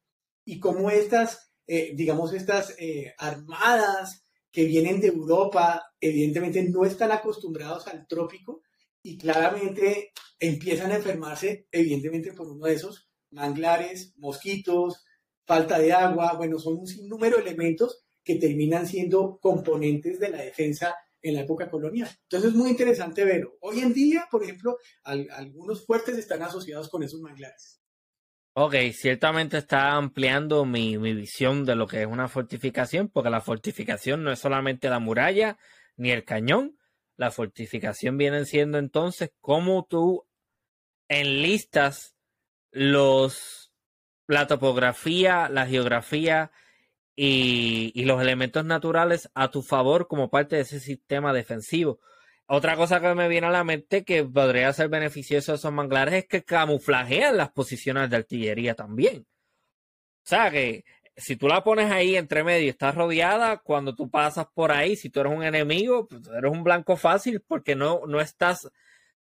y cómo estas, eh, digamos, estas eh, armadas que vienen de Europa, evidentemente no están acostumbrados al trópico y claramente empiezan a enfermarse, evidentemente, por uno de esos manglares, mosquitos, falta de agua, bueno, son un sinnúmero de elementos que terminan siendo componentes de la defensa en la época colonial. Entonces es muy interesante verlo. Hoy en día, por ejemplo, algunos fuertes están asociados con esos manglares. Ok, ciertamente está ampliando mi, mi, visión de lo que es una fortificación, porque la fortificación no es solamente la muralla ni el cañón. La fortificación viene siendo entonces cómo tú enlistas los, la topografía, la geografía y, los elementos naturales a tu favor como parte de ese sistema defensivo. Otra cosa que me viene a la mente que podría ser beneficioso de esos manglares es que camuflajean las posiciones de artillería también. O sea que si tú la pones ahí entre medio estás rodeada, cuando tú pasas por ahí, si tú eres un enemigo, pues eres un blanco fácil porque no, no estás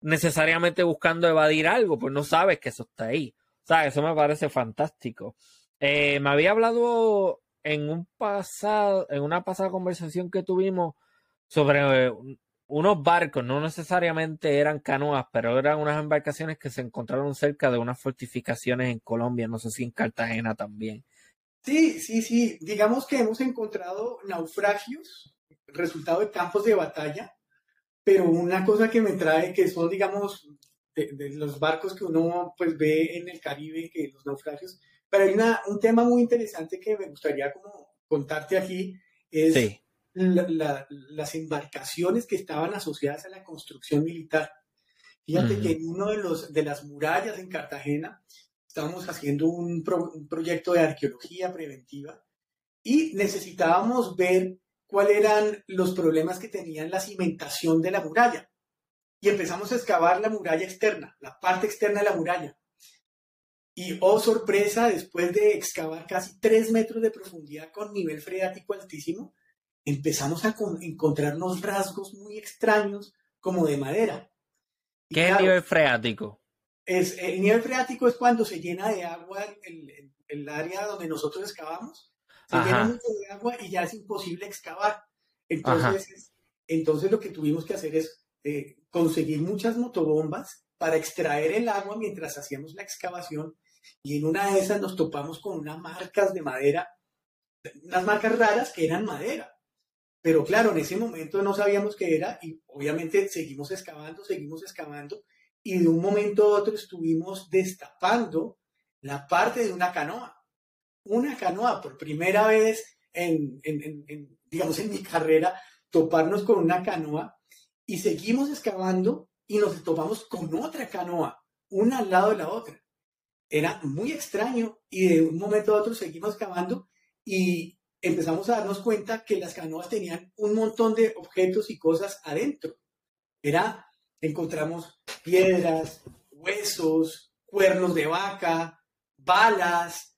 necesariamente buscando evadir algo, pues no sabes que eso está ahí. O sea, eso me parece fantástico. Eh, me había hablado en un pasado, en una pasada conversación que tuvimos sobre unos barcos, no necesariamente eran canoas, pero eran unas embarcaciones que se encontraron cerca de unas fortificaciones en Colombia, no sé si en Cartagena también. Sí, sí, sí. Digamos que hemos encontrado naufragios, resultado de campos de batalla, pero una cosa que me trae, que son, digamos, de, los barcos que uno pues ve en el Caribe, que los naufragios, pero hay una, un tema muy interesante que me gustaría como contarte aquí, es sí las embarcaciones que estaban asociadas a la construcción militar. Fíjate que en uno de, los, de las murallas en Cartagena estábamos haciendo un, proyecto de arqueología preventiva y necesitábamos ver cuáles eran los problemas que tenían la cimentación de la muralla. Y empezamos a excavar la muralla externa, la parte externa de la muralla. Y, oh sorpresa, después de excavar casi tres metros de profundidad con nivel freático altísimo, empezamos a encontrarnos rasgos muy extraños como de madera. ¿Qué es nivel freático? Es, el nivel freático es cuando se llena de agua el, el, área donde nosotros excavamos. Se llena mucho de agua y ya es imposible excavar. Entonces, entonces lo que tuvimos que hacer es eh, conseguir muchas motobombas para extraer el agua mientras hacíamos la excavación y en una de esas nos topamos con unas marcas de madera, unas marcas raras que eran madera. Pero claro, en ese momento no sabíamos qué era y obviamente seguimos excavando, seguimos excavando y de un momento a otro estuvimos destapando la parte de una canoa. Una canoa, por primera vez en, digamos, en mi carrera, toparnos con una canoa y seguimos excavando y nos topamos con otra canoa, una al lado de la otra. Era muy extraño y de un momento a otro seguimos excavando y empezamos a darnos cuenta que las canoas tenían un montón de objetos y cosas adentro. Era, encontramos piedras, huesos, cuernos de vaca, balas,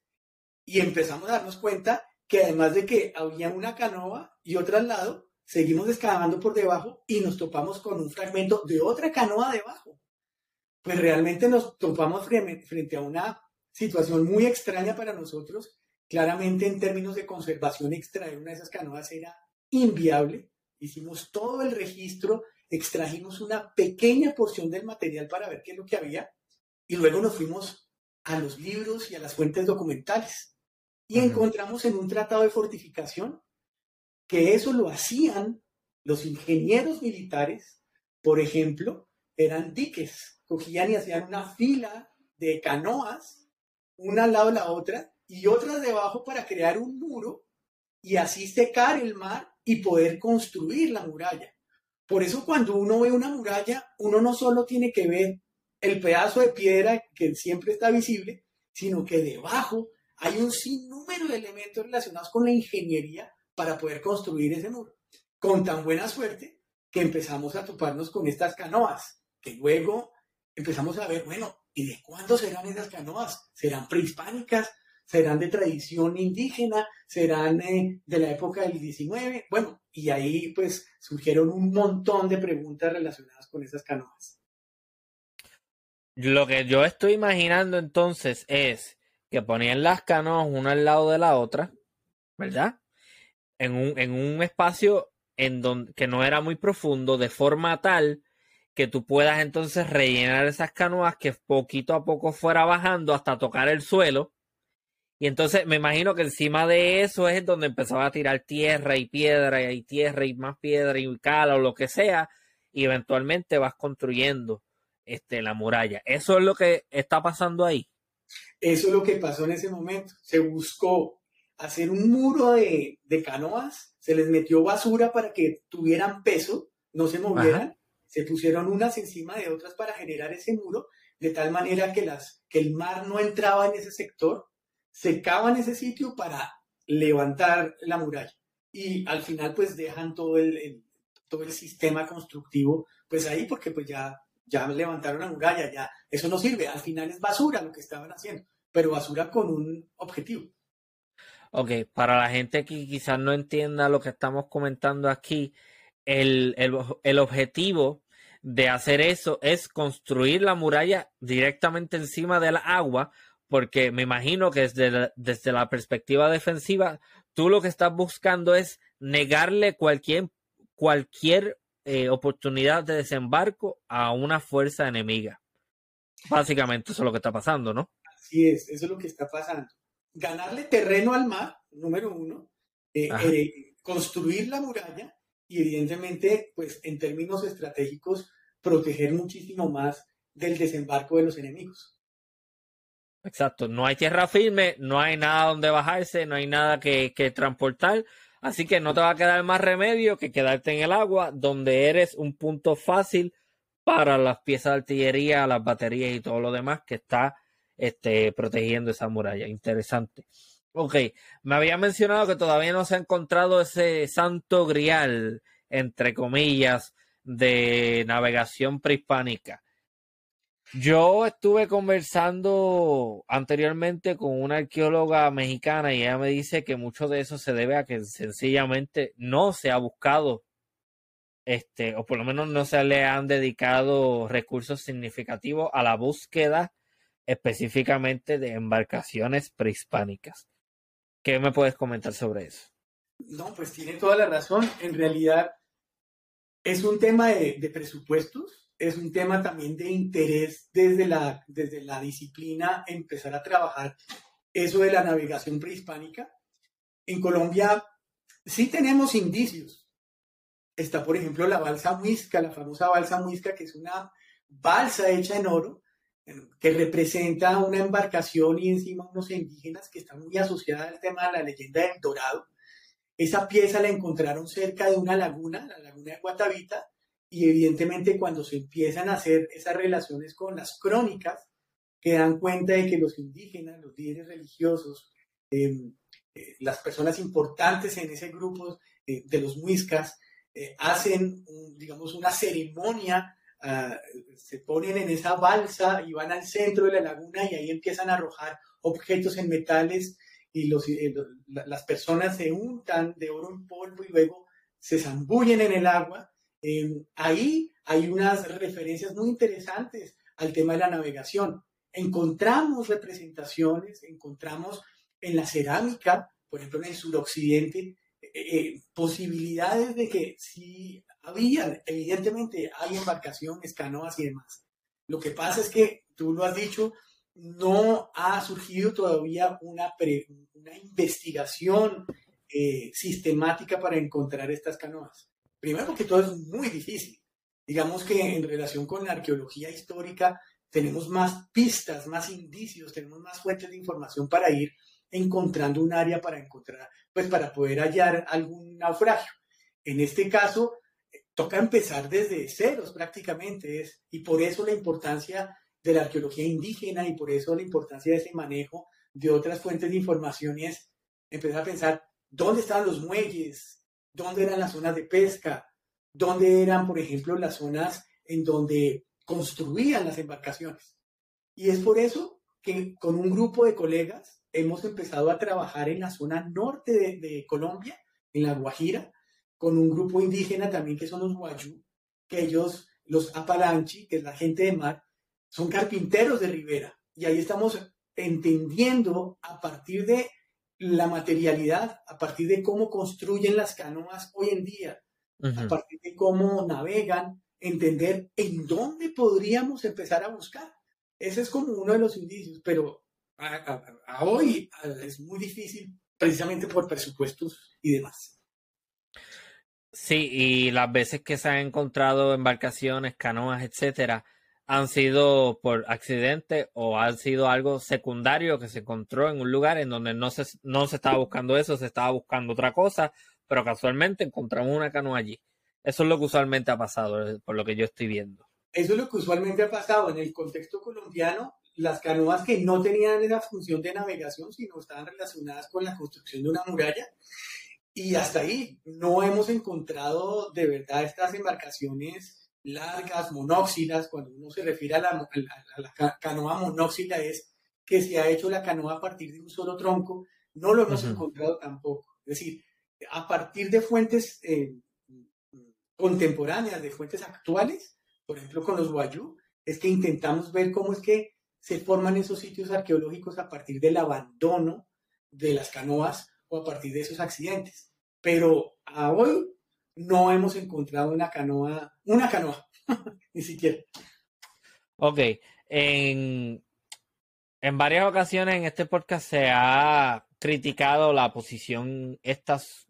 y empezamos a darnos cuenta que además de que había una canoa y otra al lado, seguimos excavando por debajo y nos topamos con un fragmento de otra canoa debajo. Pues realmente nos topamos frente a una situación muy extraña para nosotros. Claramente en términos de conservación extraer una de esas canoas era inviable. Hicimos todo el registro, extrajimos una pequeña porción del material para ver qué es lo que había y luego nos fuimos a los libros y a las fuentes documentales. Y encontramos en un tratado de fortificación que eso lo hacían los ingenieros militares, por ejemplo, eran diques, cogían y hacían una fila de canoas, una al lado de la otra, y otras debajo para crear un muro y así secar el mar y poder construir la muralla. Por eso cuando uno ve una muralla, uno no solo tiene que ver el pedazo de piedra que siempre está visible, sino que debajo hay un sinnúmero de elementos relacionados con la ingeniería para poder construir ese muro. Con tan buena suerte que empezamos a toparnos con estas canoas, que luego empezamos a ver, bueno, ¿y de cuándo serán esas canoas? ¿Serán prehispánicas? serán de tradición indígena, serán eh, de la época del 19. Bueno, y ahí pues surgieron un montón de preguntas relacionadas con esas canoas. Lo que yo estoy imaginando entonces es que ponían las canoas una al lado de la otra, ¿verdad? En un, en un espacio en donde, que no era muy profundo, de forma tal que tú puedas entonces rellenar esas canoas que poquito a poco fuera bajando hasta tocar el suelo. Y entonces me imagino que encima de eso es donde empezaba a tirar tierra y piedra y tierra y más piedra y cala o lo que sea. Y eventualmente vas construyendo este, la muralla. Eso es lo que está pasando ahí. Eso es lo que pasó en ese momento. Se buscó hacer un muro de, canoas, se les metió basura para que tuvieran peso, no se movieran, se pusieron unas encima de otras para generar ese muro, de tal manera que, las, que el mar no entraba en ese sector, secaba en ese sitio para levantar la muralla. Y al final pues dejan todo el, todo el sistema constructivo pues ahí porque pues ya ya levantaron la muralla, ya, eso no sirve, al final es basura lo que estaban haciendo, pero basura con un objetivo. Ok, para la gente que quizás no entienda lo que estamos comentando aquí, el, el, objetivo de hacer eso es construir la muralla directamente encima de la agua, porque me imagino que desde la, desde la perspectiva defensiva, tú lo que estás buscando es negarle cualquier, cualquier eh, oportunidad de desembarco a una fuerza enemiga. Básicamente eso es lo que está pasando, ¿no? Así es, eso es lo que está pasando. Ganarle terreno al mar, número uno, eh, eh, construir la muralla y evidentemente, pues en términos estratégicos, proteger muchísimo más del desembarco de los enemigos. Exacto, no hay tierra firme, no hay nada donde bajarse, no hay nada que, que transportar, Así que no te va a quedar más remedio que quedarte en el agua, donde eres un punto fácil para las piezas de artillería, las baterías y todo lo demás que está este, protegiendo esa muralla. Interesante. Ok, me había mencionado que todavía no se ha encontrado ese santo grial, entre comillas, de navegación prehispánica. Yo estuve conversando anteriormente con una arqueóloga mexicana y ella me dice que mucho de eso se debe a que sencillamente no se ha buscado, este, o por lo menos no se le han dedicado recursos significativos a la búsqueda específicamente de embarcaciones prehispánicas. ¿Qué me puedes comentar sobre eso? No, pues tiene toda la razón. En realidad es un tema de, de presupuestos es un tema también de interés desde la, desde la disciplina empezar a trabajar eso de la navegación prehispánica. En Colombia sí tenemos indicios. Está, por ejemplo, la balsa muisca, la famosa balsa muisca, que es una balsa hecha en oro, que representa una embarcación y encima unos indígenas que están muy asociada al tema de la leyenda del Dorado. Esa pieza la encontraron cerca de una laguna, la laguna de Guatavita, y evidentemente cuando se empiezan a hacer esas relaciones con las crónicas, que dan cuenta de que los indígenas, los líderes religiosos, em, eh, las personas importantes en ese grupo eh, de los muiscas, eh, hacen, digamos, una ceremonia, ah, se ponen en esa balsa y van al centro de la laguna y ahí empiezan a arrojar objetos en metales y los, las personas se untan de oro en polvo y luego se zambullen en el agua Em, ahí hay unas referencias muy interesantes al tema de la navegación. Encontramos representaciones, encontramos en la cerámica, por ejemplo en el suroccidente, eh, eh, posibilidades de que si había, evidentemente hay embarcaciones, canoas y demás. Lo que pasa es que, tú lo has dicho, no ha surgido todavía una, una investigación eh, sistemática para encontrar estas canoas. Primero porque todo es muy difícil. Digamos que en relación con la arqueología histórica tenemos más pistas, más indicios, tenemos más fuentes de información para ir encontrando un área para encontrar, pues para poder hallar algún naufragio. En este caso, toca empezar desde ceros prácticamente, es, y por eso la importancia de la arqueología indígena y por eso la importancia de ese manejo de otras fuentes de información es empezar a pensar dónde están los muelles, dónde eran las zonas de pesca, dónde eran, por ejemplo, las zonas en donde construían las embarcaciones. Y es por eso que con un grupo de colegas hemos empezado a trabajar en la zona norte de, Colombia, en la Guajira, con un grupo indígena también que son los Guayú, que ellos, los Apalanchi, que es la gente de mar, son carpinteros de ribera. Y ahí estamos entendiendo a partir de la materialidad, a partir de cómo construyen las canoas hoy en día, a partir de cómo navegan, entender en dónde podríamos empezar a buscar. Ese es como uno de los indicios, pero a, hoy es muy difícil precisamente por presupuestos y demás. Sí, y las veces que se han encontrado embarcaciones, canoas, etcétera, han sido por accidente o han sido algo secundario que se encontró en un lugar en donde no se, no se estaba buscando eso, se estaba buscando otra cosa, pero casualmente encontramos una canoa allí. Eso es lo que usualmente ha pasado, eh, por lo que yo estoy viendo. Eso es lo que usualmente ha pasado en el contexto colombiano. Las canoas que no tenían esa función de navegación, sino estaban relacionadas con la construcción de una muralla. Y hasta ahí no hemos encontrado de verdad estas embarcaciones largas, monóxilas. Cuando uno se refiere a la, canoa monóxila es que se ha hecho la canoa a partir de un solo tronco. No lo hemos encontrado tampoco. Es decir, a partir de fuentes eh, contemporáneas, de fuentes actuales, por ejemplo con los Guayú, es que intentamos ver cómo es que se forman esos sitios arqueológicos a partir del abandono de las canoas a partir de esos accidentes. Pero a hoy no hemos encontrado una canoa, una canoa, ni siquiera. Ok, en, en varias ocasiones en este podcast se ha criticado la posición estas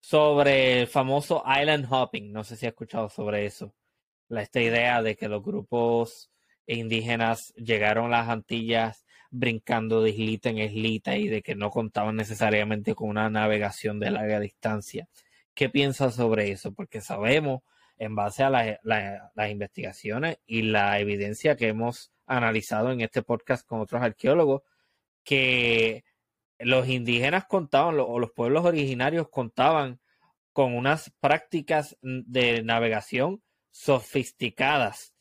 sobre el famoso island hopping. No sé si ha escuchado sobre eso. La, esta idea de que los grupos indígenas llegaron a las Antillas brincando de islita en islita y de que no contaban necesariamente con una navegación de larga distancia. ¿Qué piensas sobre eso? Porque sabemos, en base a las investigaciones y la evidencia que hemos analizado en este podcast con otros arqueólogos, que los indígenas contaban, o los pueblos originarios contaban con unas prácticas de navegación sofisticadas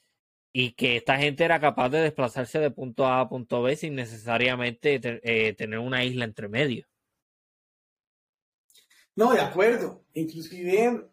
y que esta gente era capaz de desplazarse de punto A a punto B sin necesariamente eh, tener una isla entre medio. No, de acuerdo. Inclusive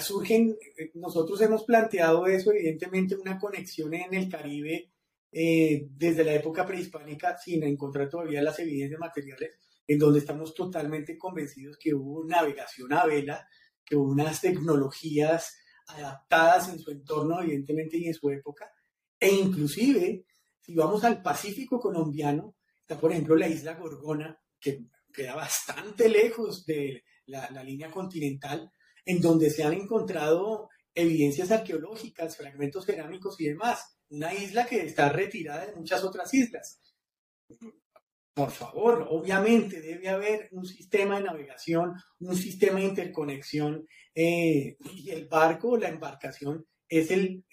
surgen, eh, nosotros hemos planteado eso, evidentemente, una conexión en el Caribe eh, desde la época prehispánica sin encontrar todavía las evidencias materiales, en donde estamos totalmente convencidos que hubo navegación a vela, que hubo unas tecnologías adaptadas en su entorno, evidentemente, y en su época, e inclusive, si vamos al Pacífico colombiano, está por ejemplo la isla Gorgona, que queda bastante lejos de la, la línea continental, en donde se han encontrado evidencias arqueológicas, fragmentos cerámicos y demás una isla que está retirada de muchas otras islas. Por favor, obviamente debe haber un sistema de navegación, un sistema de interconexión eh, y el barco la embarcación es el,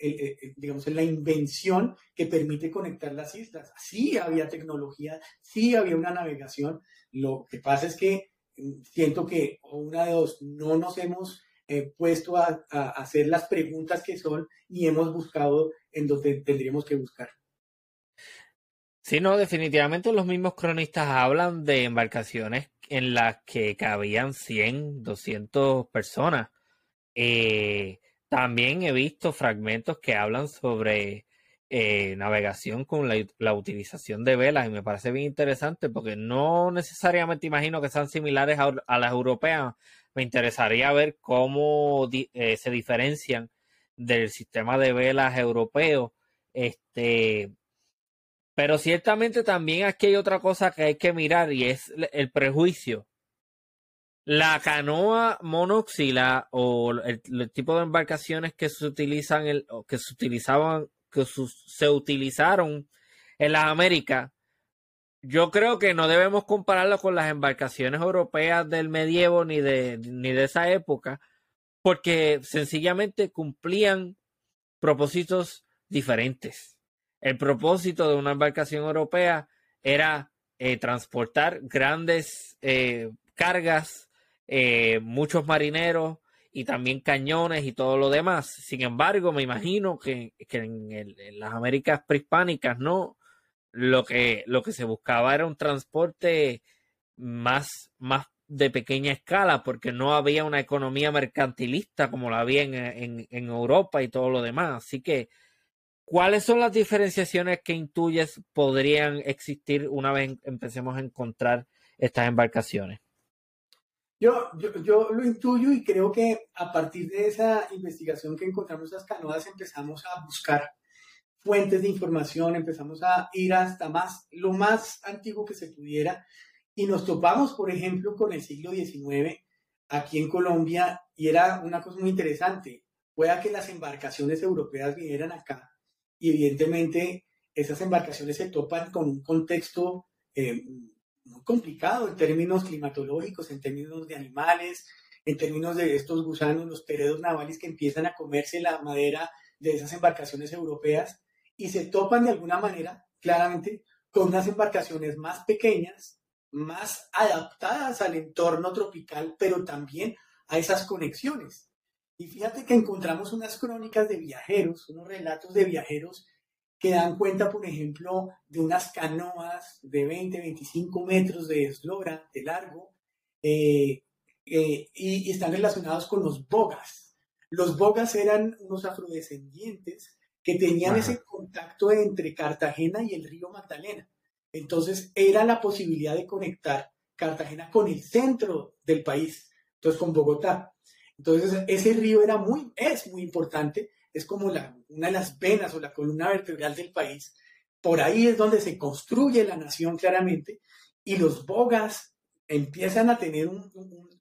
digamos, la invención que permite conectar las islas. Sí había tecnología, sí había una navegación. Lo que pasa es que mm, siento que una de dos, no nos hemos eh, puesto a, hacer las preguntas que son y hemos buscado en donde tendríamos que buscar. Sí, no, definitivamente los mismos cronistas hablan de embarcaciones en las que cabían 100, 200 personas. Eh, también he visto fragmentos que hablan sobre eh, navegación con la, utilización de velas y me parece bien interesante porque no necesariamente imagino que sean similares a las europeas, me interesaría ver cómo eh, se diferencian del sistema de velas europeo. Este, pero ciertamente también aquí hay otra cosa que hay que mirar y es el prejuicio. La canoa monóxila o el, tipo de embarcaciones que se utilizan, el, que se utilizaban, que se utilizaron en las Américas, yo creo que no debemos compararlo con las embarcaciones europeas del medievo ni de, ni de esa época, porque sencillamente cumplían propósitos diferentes. El propósito de una embarcación europea era eh, transportar grandes eh, cargas, eh, muchos marineros y también cañones y todo lo demás. Sin embargo, me imagino que, en, en, las Américas prehispánicas no lo que, lo que se buscaba era un transporte más, más de pequeña escala, porque no había una economía mercantilista como la había en, Europa y todo lo demás. Así que, ¿cuáles son las diferenciaciones que intuyes podrían existir una vez empecemos a encontrar estas embarcaciones? Yo, yo, lo intuyo y creo que a partir de esa investigación que encontramos esas canoas empezamos a buscar fuentes de información, empezamos a ir hasta más, lo más antiguo que se pudiera y nos topamos, por ejemplo, con el siglo XIX aquí en Colombia y era una cosa muy interesante. Pueda que las embarcaciones europeas vinieran acá y evidentemente esas embarcaciones se topan con un contexto eh, muy complicado en términos climatológicos, en términos de animales, en términos de estos gusanos, los peredos navales que empiezan a comerse la madera de esas embarcaciones europeas y se topan de alguna manera, claramente, con unas embarcaciones más pequeñas, más adaptadas al entorno tropical, pero también a esas conexiones. Y fíjate que encontramos unas crónicas de viajeros, unos relatos de viajeros que dan cuenta, por ejemplo, de unas canoas de 20, 25 metros de eslora, de largo, eh, eh, y, están relacionados con los bogas. Los bogas eran unos afrodescendientes que tenían ese contacto entre Cartagena y el río Magdalena. Entonces era la posibilidad de conectar Cartagena con el centro del país, entonces con Bogotá. Entonces ese río era muy, es muy importante, es como una de las venas o la columna vertebral del país. Por ahí es donde se construye la nación claramente y los bogas empiezan a tener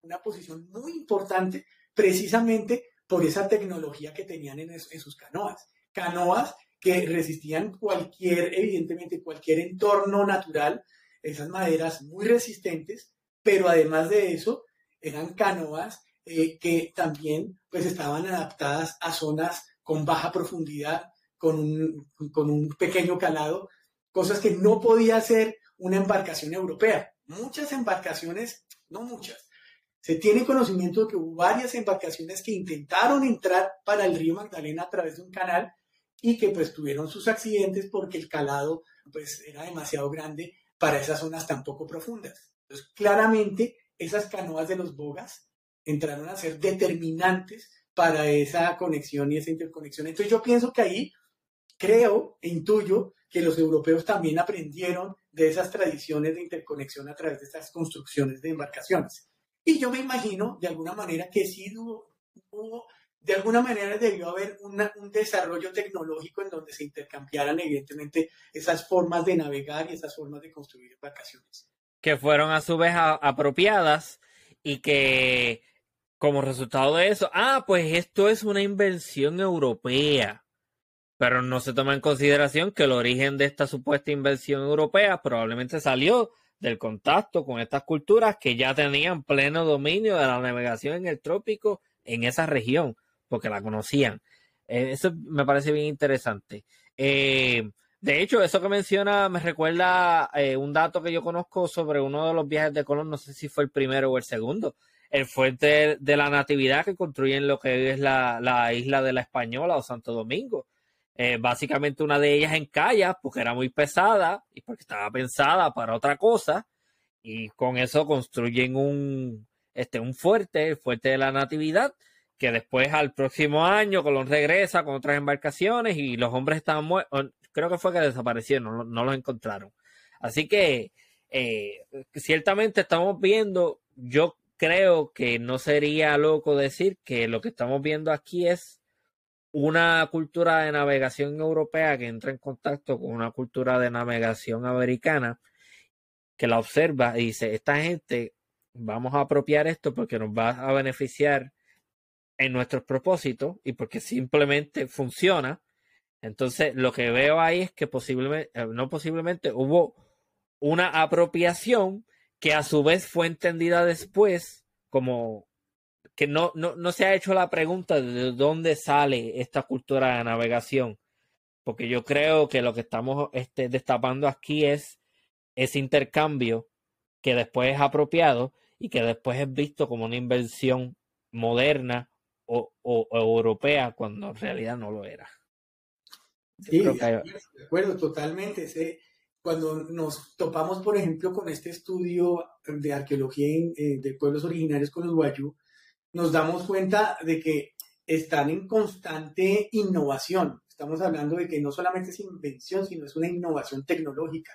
una posición muy importante precisamente por esa tecnología que tenían en, en sus canoas. Canoas que resistían cualquier, evidentemente, cualquier entorno natural, esas maderas muy resistentes, pero además de eso, eran canoas eh, que también pues estaban adaptadas a zonas con baja profundidad, con un, con un pequeño calado, cosas que no podía hacer una embarcación europea. Muchas embarcaciones, no muchas, se tiene conocimiento de que hubo varias embarcaciones que intentaron entrar para el río Magdalena a través de un canal y que pues tuvieron sus accidentes porque el calado pues era demasiado grande para esas zonas tan poco profundas. Claramente esas canoas de los bogas entraron a ser determinantes para esa conexión y esa interconexión. Entonces yo pienso que ahí creo e intuyo que los europeos también aprendieron de esas tradiciones de interconexión a través de estas construcciones de embarcaciones. Y yo me imagino, de alguna manera, que sí hubo de alguna manera debió haber un desarrollo tecnológico en donde se intercambiaran evidentemente esas formas de navegar y esas formas de construir embarcaciones. Que fueron a su vez apropiadas y que como resultado de eso, ah, pues esto es una invención europea. Pero no se toma en consideración que el origen de esta supuesta invención europea probablemente salió del contacto con estas culturas que ya tenían pleno dominio de la navegación en el trópico en esa región porque la conocían. Eh, eso me parece bien interesante. Eh, de hecho, eso que menciona me recuerda eh, un dato que yo conozco sobre uno de los viajes de Colón, no sé si fue el primero o el segundo, el fuerte de la Natividad que construyen lo que es la, isla de la Española o Santo Domingo. básicamente una de ellas en Calla, porque era muy pesada y porque estaba pensada para otra cosa, y con eso construyen un, este, un fuerte, el fuerte de la Natividad, que después al próximo año Colón regresa con otras embarcaciones y los hombres estaban muertos, creo que fue que desaparecieron, no, los encontraron. Así que eh, ciertamente estamos viendo, yo creo que no sería loco decir que lo que estamos viendo aquí es una cultura de navegación europea que entra en contacto con una cultura de navegación americana que la observa y dice, esta gente, vamos a apropiar esto porque nos va a beneficiar en nuestros propósitos y porque simplemente funciona. Entonces, lo que veo ahí es que posiblemente, eh, no posiblemente, hubo una apropiación que a su vez fue entendida después como que no, no, se ha hecho la pregunta de dónde sale esta cultura de navegación. Porque yo creo que lo que estamos este, destapando aquí es ese intercambio que después es apropiado y que después es visto como una invención moderna o, europea cuando en realidad no lo era. sí, de acuerdo, totalmente. Cuando nos topamos, por ejemplo, con este estudio de arqueología eh, de pueblos originarios con los guayú, nos damos cuenta de que están en constante innovación. Estamos hablando de que no solamente es invención, sino es una innovación tecnológica,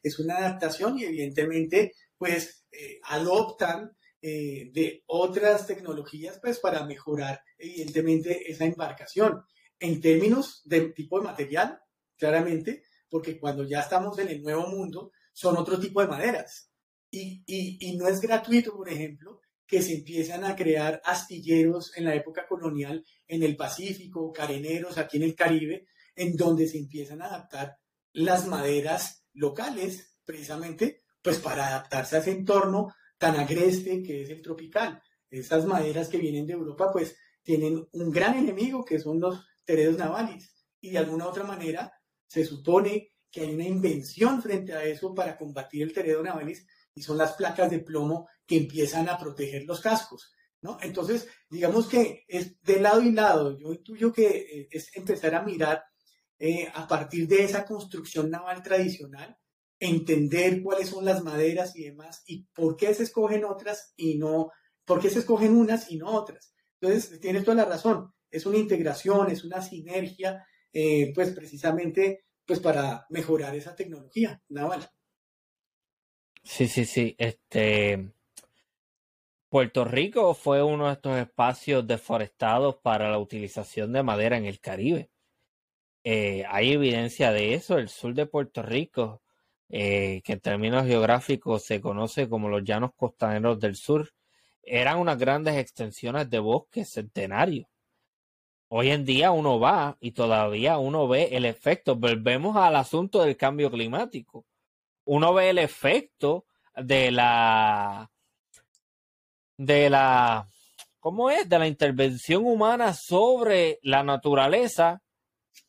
es una adaptación y evidentemente pues eh, adoptan eh, de otras tecnologías pues para mejorar evidentemente esa embarcación en términos de tipo de material, claramente, porque cuando ya estamos en el nuevo mundo son otro tipo de maderas. Y, y, no es gratuito, por ejemplo, que se empiezan a crear astilleros en la época colonial en el Pacífico, careneros aquí en el Caribe, en donde se empiezan a adaptar las maderas locales, precisamente, pues para adaptarse a ese entorno tan agreste que es el tropical. Esas maderas que vienen de Europa, pues tienen un gran enemigo que son los teredos navales. Y de alguna otra manera se supone que hay una invención frente a eso para combatir el teredo navalis y son las placas de plomo que empiezan a proteger los cascos. ¿no? Entonces, digamos que es de lado y lado. Yo intuyo que eh, es empezar a mirar eh, a partir de esa construcción naval tradicional, entender cuáles son las maderas y demás y por qué se escogen otras y no, por qué se escogen unas y no otras. Entonces, tienes toda la razón. Es una integración, es una sinergia, eh, pues precisamente pues para mejorar esa tecnología naval. Sí, sí, sí. Este, Puerto Rico fue uno de estos espacios deforestados para la utilización de madera en el Caribe. Eh, hay evidencia de eso. El sur de Puerto Rico, eh, que en términos geográficos se conoce como los llanos costaneros del sur, eran unas grandes extensiones de bosques centenarios. Hoy en día uno va y todavía uno ve el efecto. Volvemos al asunto del cambio climático uno ve el efecto de la de la ¿cómo es? de la intervención humana sobre la naturaleza.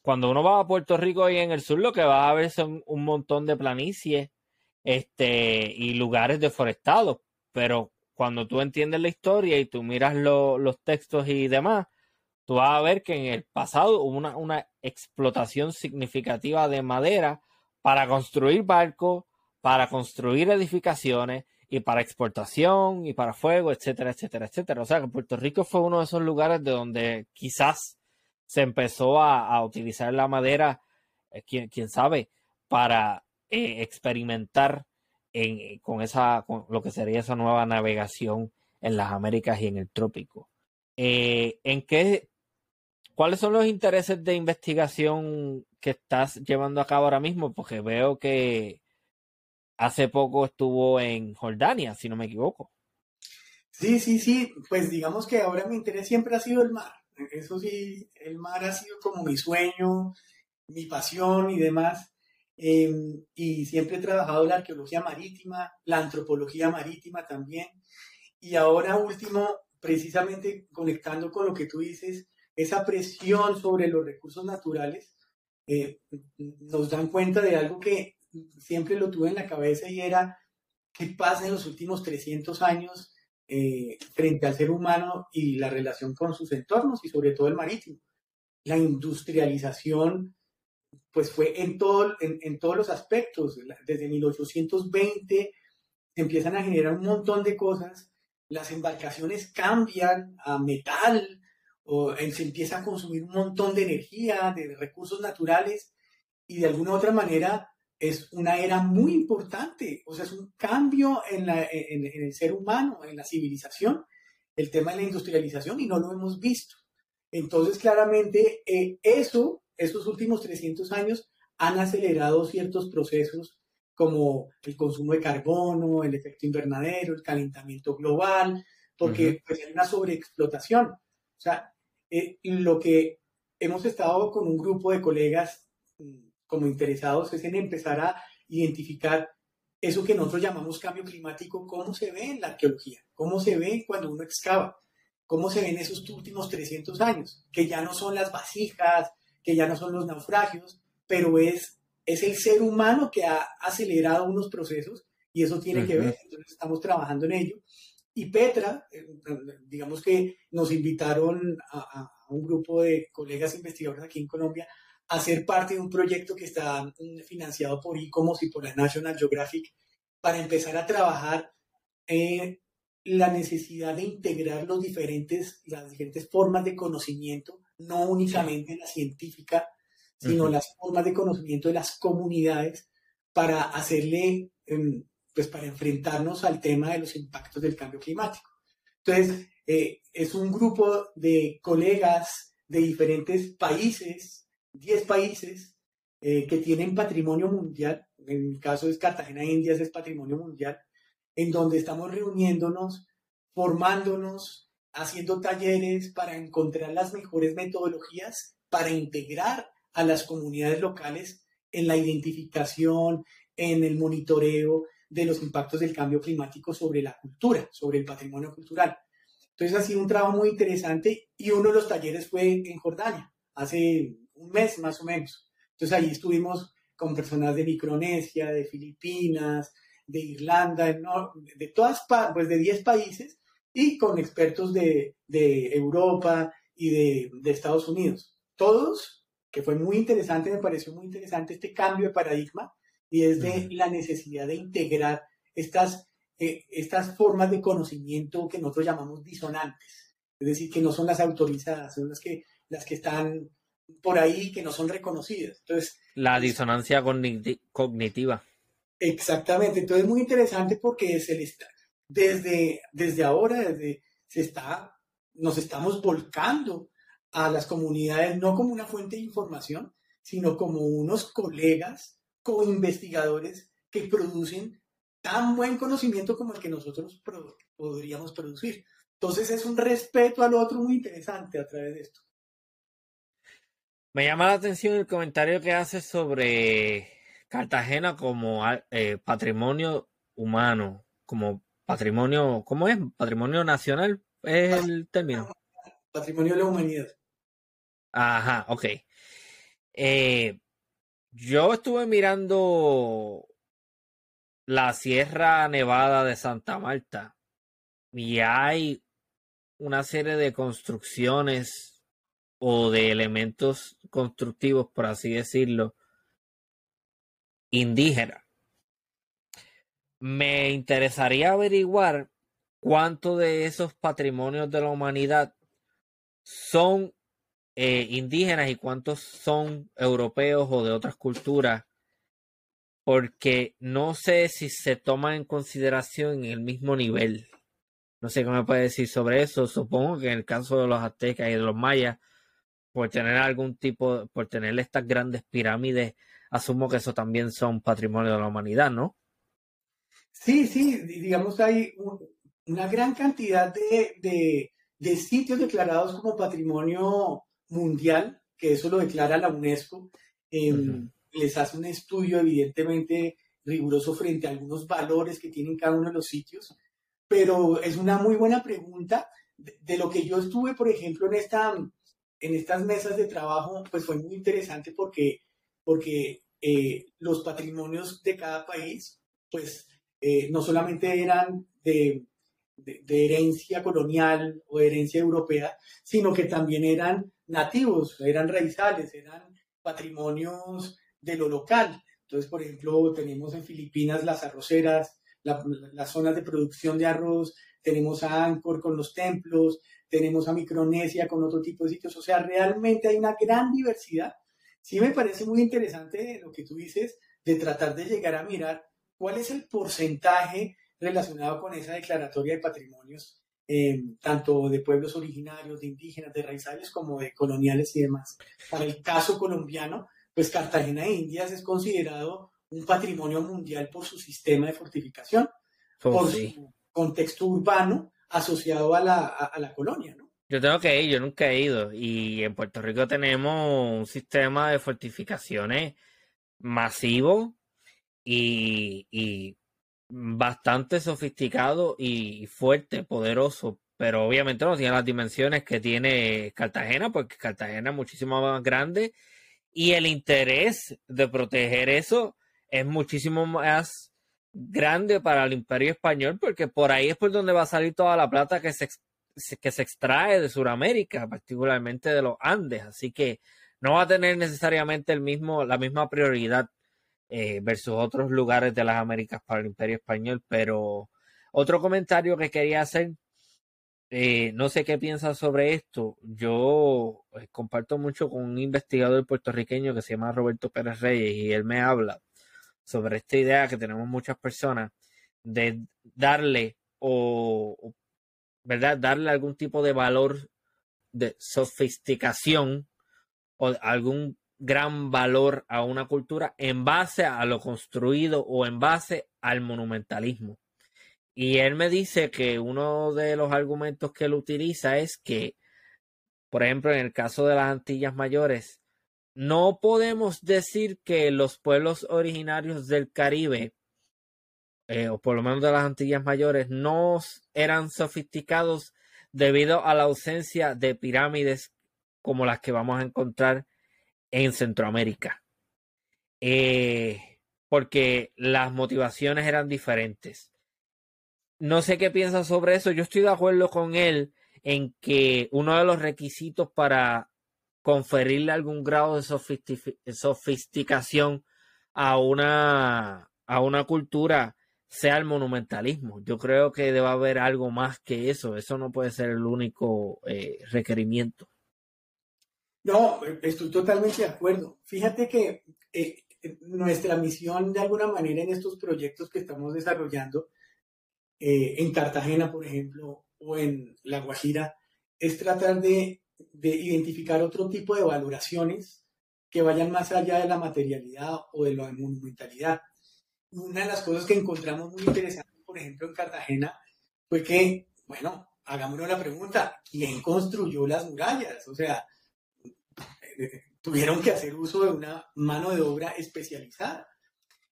Cuando uno va a Puerto Rico y en el sur lo que va a ver son un montón de planicies este, y lugares deforestados. Pero cuando tú entiendes la historia y tú miras los textos y demás, tú vas a ver que en el pasado hubo una, una explotación significativa de madera para construir barcos, para construir edificaciones y para exportación y para fuego, etcétera, etcétera, etcétera. O sea que Puerto Rico fue uno de esos lugares de donde quizás se empezó a, utilizar la madera, eh, quién, sabe, para eh, experimentar con esa, con lo que sería esa nueva navegación en las Américas y en el trópico. Eh, ¿En qué, cuáles son los intereses de investigación que estás llevando a cabo ahora mismo? Porque veo que hace poco estuvo en Jordania, si no me equivoco. Sí, sí, sí, pues digamos que ahora mi interés siempre ha sido el mar. Eso sí, el mar ha sido como mi sueño, mi pasión y demás. Em, y siempre he trabajado la arqueología marítima, la antropología marítima también. Y ahora último, precisamente conectando con lo que tú dices, esa presión sobre los recursos naturales, eh, nos dan cuenta de algo que siempre lo tuve en la cabeza y era qué pasa en los últimos 300 años eh, frente al ser humano y la relación con sus entornos y sobre todo el marítimo. La industrialización pues fue en, todo, en, todos los aspectos. Desde 1820 se empiezan a generar un montón de cosas, las embarcaciones cambian a metal, o se empieza a consumir un montón de energía, de recursos naturales, y de alguna u otra manera es una era muy importante, o sea, es un cambio en, el ser humano, en la civilización, el tema de la industrialización y no lo hemos visto. Entonces, claramente, eh, eso, estos últimos 300 años han acelerado ciertos procesos como el consumo de carbono, el efecto invernadero, el calentamiento global, porque pues, hay una sobreexplotación. O sea, eh, lo que hemos estado con un grupo de colegas mm, como interesados es en empezar a identificar eso que nosotros llamamos cambio climático, cómo se ve en la arqueología, cómo se ve cuando uno excava, cómo se ven esos últimos 300 años, que ya no son las vasijas, que ya no son los naufragios, pero es, es el ser humano que ha acelerado unos procesos y eso tiene que ver, entonces estamos trabajando en ello. Y Petra, eh, digamos que nos invitaron a, a un grupo de colegas investigadores aquí en Colombia a ser parte de un proyecto que está mm, financiado por ICOMOS y por la National Geographic para empezar a trabajar en la necesidad de integrar los diferentes, las diferentes formas de conocimiento, no únicamente la científica, sino las formas de conocimiento de las comunidades para hacerle, em, pues para enfrentarnos al tema de los impactos del cambio climático. Entonces, eh, es un grupo de colegas de diferentes países, 10 países, eh, que tienen patrimonio mundial, en mi caso es Cartagena, Indias, es patrimonio mundial, en donde estamos reuniéndonos, formándonos, haciendo talleres para encontrar las mejores metodologías para integrar a las comunidades locales en la identificación, en el monitoreo de los impactos del cambio climático sobre la cultura, sobre el patrimonio cultural. Entonces ha sido un trabajo muy interesante y uno de los talleres fue en Jordania, hace un mes más o menos. Entonces ahí estuvimos con personas de Micronesia, de Filipinas, de Irlanda, de todas, pues de 10 países y con expertos de, Europa y de, de Estados Unidos. Todos que fue muy interesante, me pareció muy interesante este cambio de paradigma y es de la necesidad de integrar estas, eh, estas formas de conocimiento que nosotros llamamos disonantes, es decir, que no son las autorizadas, son las que, las que están por ahí que no son reconocidas. Entonces, la disonancia cognitiva. Exactamente, entonces es muy interesante porque se está, desde, desde ahora, desde, se está, nos estamos volcando a las comunidades no como una fuente de información, sino como unos colegas co-investigadores que producen tan buen conocimiento como el que nosotros podríamos producir. Entonces es un respeto al otro muy interesante a través de esto. Me llama la atención el comentario que hace sobre Cartagena como eh, patrimonio humano, como patrimonio, ¿cómo es? Patrimonio nacional es el término. Patrimonio de la humanidad. Ajá, ok. Eh, yo estuve mirando la Sierra Nevada de Santa Marta y hay una serie de construcciones o de elementos constructivos, por así decirlo, indígenas. Me interesaría averiguar cuánto de esos patrimonios de la humanidad son eh, indígenas y cuántos son europeos o de otras culturas, porque no sé si se toman en consideración en el mismo nivel. No sé qué me puede decir sobre eso. Supongo que en el caso de los aztecas y de los mayas, por tener algún tipo, por tener estas grandes pirámides, asumo que eso también son patrimonio de la humanidad, ¿no? Sí, sí, digamos hay una gran cantidad de, de sitios declarados como patrimonio mundial, que eso lo declara la UNESCO, em, les hace un estudio evidentemente riguroso frente a algunos valores que tienen cada uno de los sitios, pero es una muy buena pregunta. De, lo que yo estuve, por ejemplo, en, esta, en estas mesas de trabajo, pues fue muy interesante porque, porque eh, los patrimonios de cada país, pues eh, no solamente eran de, de, herencia colonial o herencia europea, sino que también eran nativos, eran raizales, eran patrimonios de lo local. Entonces, por ejemplo, tenemos en Filipinas las arroceras, las zonas de producción de arroz, tenemos a Angkor con los templos, tenemos a Micronesia con otro tipo de sitios. O sea, realmente hay una gran diversidad. Sí me parece muy interesante lo que tú dices de tratar de llegar a mirar cuál es el porcentaje relacionado con esa declaratoria de patrimonios, eh, tanto de pueblos originarios, de indígenas, de raizales, como de coloniales y demás. Para el caso colombiano, pues Cartagena de Indias es considerado un patrimonio mundial por su sistema de fortificación, oh, por su contexto urbano asociado a la, a, la colonia, ¿no? Yo tengo que ir, yo nunca he ido. Y en Puerto Rico tenemos un sistema de fortificaciones masivo y, y bastante sofisticado y fuerte, poderoso, pero obviamente no tiene las dimensiones que tiene Cartagena, porque Cartagena es muchísimo más grande y el interés de proteger eso es muchísimo más grande para el imperio español, porque por ahí es por donde va a salir toda la plata que se, que se extrae de Sudamérica, particularmente de los Andes, así que no va a tener necesariamente el mismo, la misma prioridad eh, versus otros lugares de las Américas para el Imperio Español, pero otro comentario que quería hacer, eh, no sé qué piensas sobre esto, yo eh, comparto mucho con un investigador puertorriqueño que se llama Roberto Pérez Reyes y él me habla sobre esta idea que tenemos muchas personas de darle o, ¿verdad? Darle algún tipo de valor de sofisticación o algún gran valor a una cultura en base a lo construido o en base al monumentalismo. Y él me dice que uno de los argumentos que él utiliza es que, por ejemplo, en el caso de las Antillas Mayores, no podemos decir que los pueblos originarios del Caribe, eh, o por lo menos de las Antillas Mayores, no eran sofisticados debido a la ausencia de pirámides como las que vamos a encontrar en Centroamérica. Eh, porque las motivaciones eran diferentes. No sé qué piensa sobre eso. Yo estoy de acuerdo con él en que uno de los requisitos para conferirle algún grado de sofisticación a una, a una cultura sea el monumentalismo. Yo creo que debe haber algo más que eso. Eso no puede ser el único eh, requerimiento. No, estoy totalmente de acuerdo. Fíjate que eh, nuestra misión de alguna manera en estos proyectos que estamos desarrollando eh, en Cartagena, por ejemplo, o en La Guajira, es tratar de, de identificar otro tipo de valoraciones que vayan más allá de la materialidad o de la monumentalidad una de las cosas que encontramos muy interesante, por ejemplo, en Cartagena, fue que, bueno, hagámonos la pregunta, ¿quién construyó las murallas? O sea, tuvieron que hacer uso de una mano de obra especializada.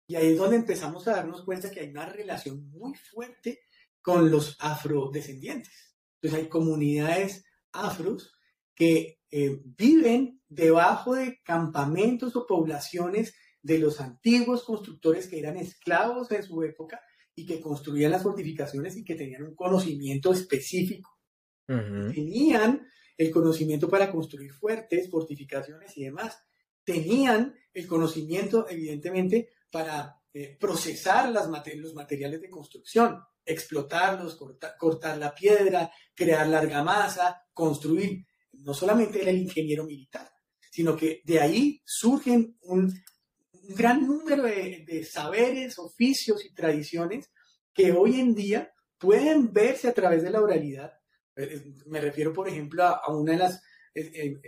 Y ahí es donde empezamos a darnos cuenta que hay una relación muy fuerte con los afrodescendientes. Entonces hay comunidades afros que eh, viven debajo de campamentos o poblaciones de los antiguos constructores que eran esclavos en su época y que construían las fortificaciones y que tenían un conocimiento específico. Tenían el conocimiento para construir fuertes, fortificaciones y demás. Tenían el conocimiento, evidentemente, para eh, procesar los materiales de construcción, explotarlos, cortar la piedra, crear la argamasa, construir. No solamente era el ingeniero militar, sino que de ahí surgen un gran número de, saberes, oficios y tradiciones que hoy en día pueden verse a través de la oralidad. Eh, eh, me refiero, por ejemplo, a, una de las eh,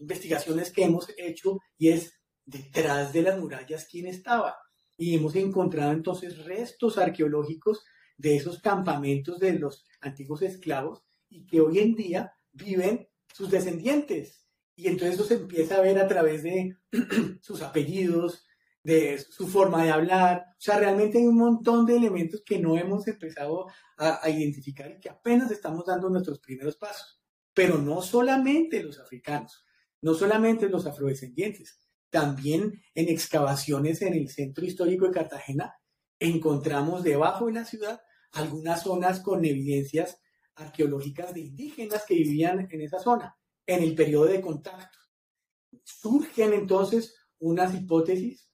investigaciones que hemos hecho y es detrás de las murallas quién estaba. Y hemos encontrado entonces restos arqueológicos de esos campamentos de los antiguos esclavos y que hoy en día viven sus descendientes. Y entonces eso se empieza a ver a través de sus apellidos, de su forma de hablar. O sea, realmente hay un montón de elementos que no hemos empezado a, identificar y que apenas estamos dando nuestros primeros pasos. Pero no solamente los africanos, no solamente los afrodescendientes, también en excavaciones en el centro histórico de Cartagena encontramos debajo de la ciudad algunas zonas con evidencias arqueológicas de indígenas que vivían en esa zona en el periodo de contacto. Surgen entonces unas hipótesis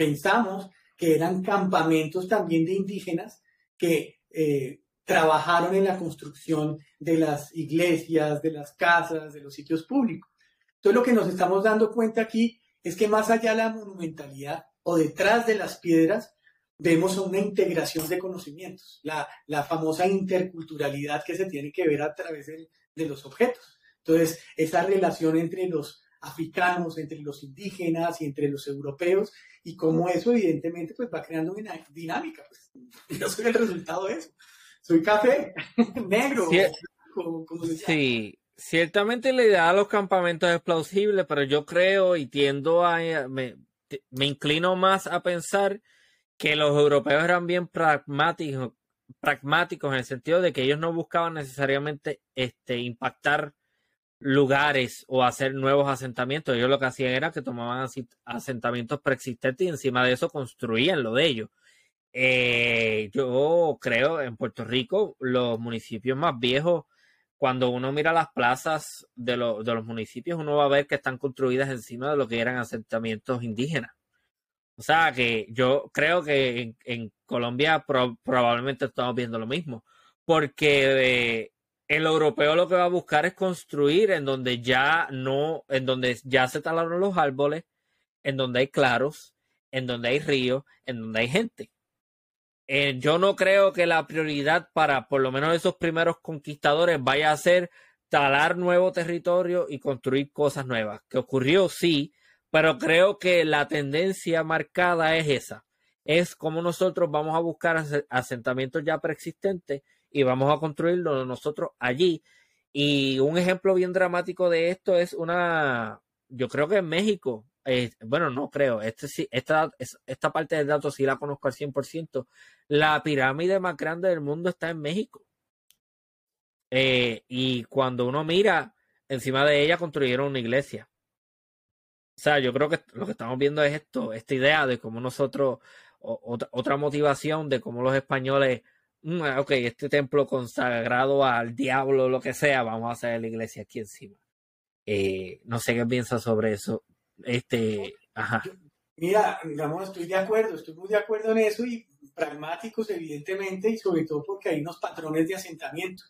pensamos que eran campamentos también de indígenas que eh, trabajaron en la construcción de las iglesias, de las casas, de los sitios públicos. Entonces lo que nos estamos dando cuenta aquí es que más allá de la monumentalidad o detrás de las piedras, vemos una integración de conocimientos, la, famosa interculturalidad que se tiene que ver a través de, de los objetos. Entonces, esa relación entre los africanos, entre los indígenas y entre los europeos, y cómo eso evidentemente pues va creando una dinámica. Pues. Yo soy el resultado de eso. Soy café, negro. Sí, ciertamente la idea de los campamentos es plausible, pero yo creo y tiendo a, me, me inclino más a pensar que los europeos eran bien pragmáticos, pragmáticos en el sentido de que ellos no buscaban necesariamente este, impactar lugares o hacer nuevos asentamientos. Ellos lo que hacían era que tomaban asentamientos preexistentes y encima de eso construían lo de ellos. Eh, yo creo en Puerto Rico los municipios más viejos cuando uno mira las plazas de, los municipios, uno va a ver que están construidas encima de lo que eran asentamientos indígenas. O sea que yo creo que en, Colombia probablemente estamos viendo lo mismo, porque eh, el europeo lo que va a buscar es construir en donde ya no, en donde ya se talaron los árboles, en donde hay claros, en donde hay ríos, en donde hay gente. Eh, yo no creo que la prioridad para por lo menos esos primeros conquistadores vaya a ser talar nuevo territorio y construir cosas nuevas. Que ocurrió, sí, pero creo que la tendencia marcada es esa. Es como nosotros vamos a buscar asentamientos ya preexistentes y vamos a construirlo nosotros allí. Y un ejemplo bien dramático de esto es una, yo creo que en México, eh, bueno, no creo, este, esta, esta parte del dato sí la conozco al 100%, la pirámide más grande del mundo está en México. Eh, y cuando uno mira, encima de ella construyeron una iglesia. O sea, yo creo que lo que estamos viendo es esto, esta idea de cómo nosotros, otra, otra motivación de cómo los españoles, ok, este templo consagrado al diablo, lo que sea, vamos a hacer la iglesia aquí encima. Eh, no sé qué piensas sobre eso. Este, ajá. Mira, digamos, estoy de acuerdo, estoy muy de acuerdo en eso y pragmáticos, evidentemente, y sobre todo porque hay unos patrones de asentamiento.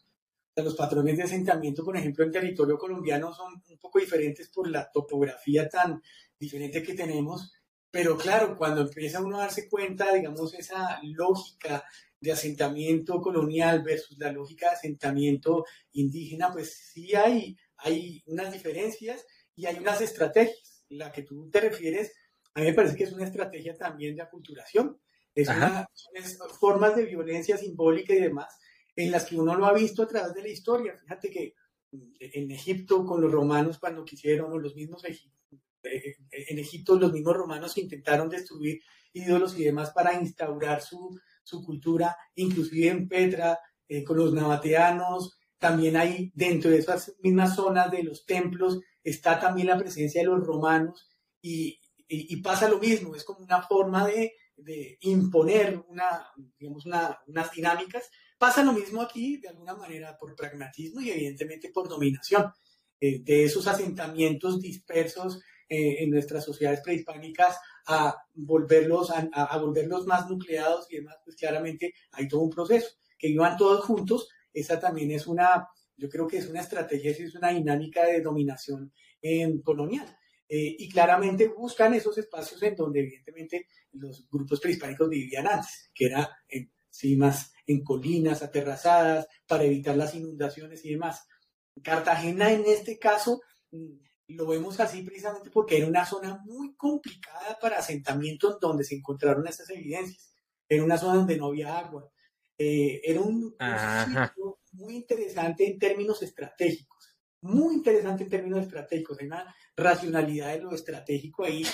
los patrones de asentamiento, por ejemplo, en territorio colombiano son un poco diferentes por la topografía tan diferente que tenemos, pero claro, cuando empieza uno a darse cuenta, digamos, esa lógica de asentamiento colonial versus la lógica de asentamiento indígena, pues sí hay, hay unas diferencias y hay unas estrategias. La que tú te refieres, a mí me parece que es una estrategia también de aculturación. Es una, son formas de violencia simbólica y demás en las que uno lo ha visto a través de la historia. Fíjate que en Egipto con los romanos cuando quisieron, o los mismos eh, en Egipto los mismos romanos intentaron destruir ídolos y demás para instaurar su, su cultura, inclusive en Petra, eh, con los nabateanos, también hay dentro de esas mismas zonas de los templos, está también la presencia de los romanos y, pasa lo mismo, es como una forma de, imponer una, unas dinámicas. Pasa lo mismo aquí, de alguna manera, por pragmatismo y evidentemente por dominación. Eh, de esos asentamientos dispersos eh, en nuestras sociedades prehispánicas a volverlos, a, volverlos más nucleados y demás, pues claramente hay todo un proceso. Que iban todos juntos, esa también es una, yo creo que es una estrategia, es una dinámica de dominación eh, colonial. Eh, y claramente buscan esos espacios en donde evidentemente los grupos prehispánicos vivían antes, que era en cimas, en colinas aterrazadas, para evitar las inundaciones y demás. Cartagena en este caso mm, lo vemos así precisamente porque era una zona muy complicada para asentamientos donde se encontraron estas evidencias. Era una zona donde no había agua. Eh, era un, sitio muy interesante en términos estratégicos muy interesante en términos estratégicos, hay una racionalidad de lo estratégico ahí,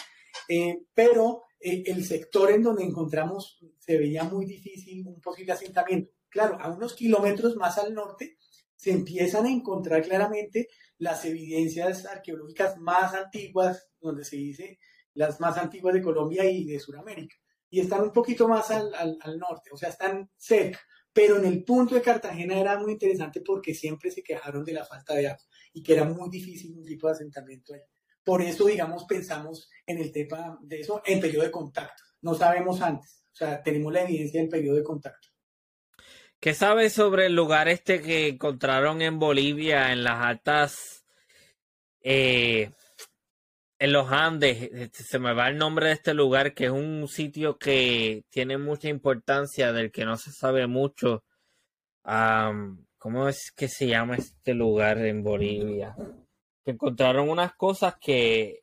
eh, pero eh, el sector en donde encontramos se veía muy difícil un posible asentamiento. Claro, a unos kilómetros más al norte se empiezan a encontrar claramente las evidencias arqueológicas más antiguas, donde se dice las más antiguas de Colombia y de Sudamérica, y están un poquito más al, al norte, o sea, están cerca pero en el punto de Cartagena era muy interesante porque siempre se quejaron de la falta de agua y que era muy difícil un tipo de asentamiento ahí. Por eso, digamos, pensamos en el tema de eso en periodo de contacto. No sabemos antes, o sea, tenemos la evidencia del periodo de contacto. ¿Qué sabes sobre el lugar este que encontraron en Bolivia, en las altas, eh, en los Andes? Este, se me va el nombre de este lugar, que es un sitio que tiene mucha importancia, del que no se sabe mucho. ¿Cómo es que se llama este lugar en Bolivia? Que encontraron unas cosas que,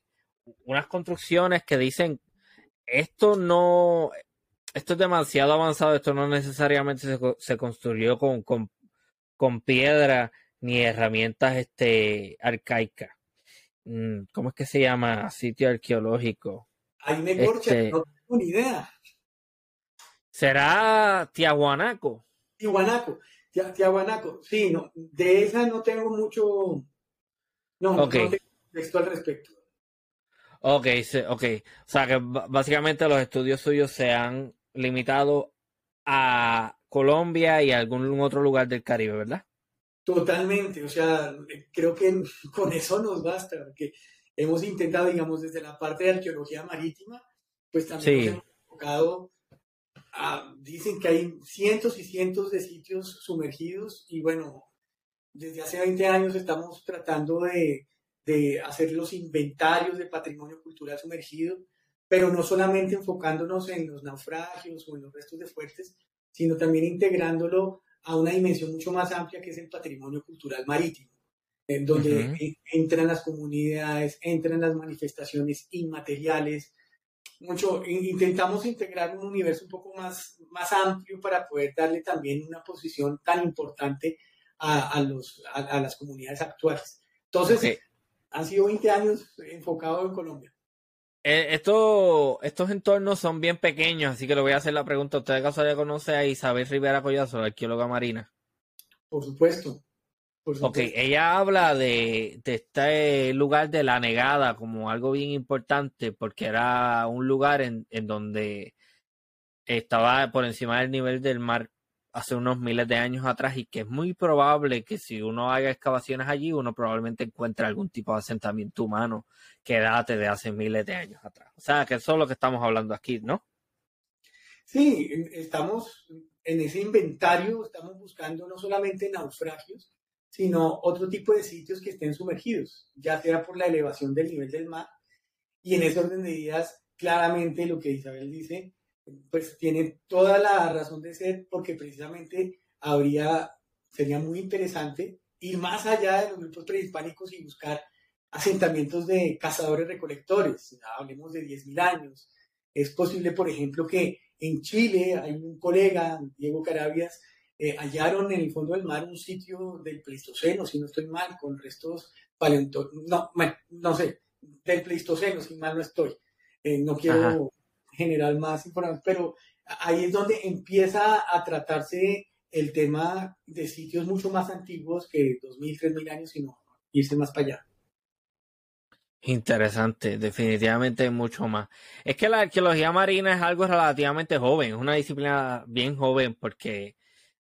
unas construcciones que dicen, esto no, esto es demasiado avanzado, esto no necesariamente se, construyó con, con, piedra ni herramientas este, arcaicas. Mm, ¿Cómo es que se llama? Sitio arqueológico. Ahí me este, no tengo ni idea. ¿Será Tiahuanaco? Tiahuanaco. Tiahuanaco, sí, no, de esa no tengo mucho, no, no tengo texto al respecto. Ok, ok. O sea que básicamente los estudios suyos se han limitado a Colombia y a algún otro lugar del Caribe, ¿verdad? Totalmente, o sea, creo que con eso nos basta, porque hemos intentado, digamos, desde la parte de arqueología marítima, pues también hemos enfocado a, dicen que hay cientos y cientos de sitios sumergidos y bueno, desde hace 20 años estamos tratando de, de hacer los inventarios de patrimonio cultural sumergido, pero no solamente enfocándonos en los naufragios o en los restos de fuertes, sino también integrándolo a una dimensión mucho más amplia que es el patrimonio cultural marítimo, en donde entran las comunidades, entran las manifestaciones inmateriales. Mucho, intentamos integrar un universo un poco más, más amplio para poder darle también una posición tan importante a, los, a, las comunidades actuales. Entonces, han sido 20 años enfocados en Colombia. Eh, estos entornos son bien pequeños, así que le voy a hacer la pregunta. ¿Usted de casualidad conoce a Isabel Rivera Collazo, la arqueóloga marina? Por supuesto. Ok, ella habla de, este lugar de la negada como algo bien importante porque era un lugar en, en donde estaba por encima del nivel del mar hace unos miles de años atrás y que es muy probable que si uno haga excavaciones allí, uno probablemente encuentre algún tipo de asentamiento humano que date de hace miles de años atrás. O sea, que eso es lo que estamos hablando aquí, ¿no? Sí, estamos en ese inventario, estamos buscando no solamente naufragios, sino otro tipo de sitios que estén sumergidos, ya sea por la elevación del nivel del mar. Y en ese orden de ideas, claramente lo que Isabel dice, pues tiene toda la razón de ser porque precisamente habría, sería muy interesante ir más allá de los grupos prehispánicos y buscar asentamientos de cazadores recolectores, hablemos de 10.000 años. Es posible, por ejemplo, que en Chile hay un colega, Diego Carabias, eh, hallaron en el fondo del mar un sitio del Pleistoceno, si no estoy mal, con restos paleontológicos, no, no sé, del Pleistoceno, si mal no estoy. Eh, no quiero generar más información, pero ahí es donde empieza a tratarse el tema de sitios mucho más antiguos que 2.000, 3.000 años, sino irse más para allá. Interesante, definitivamente mucho más. Es que la arqueología marina es algo relativamente joven, es una disciplina bien joven porque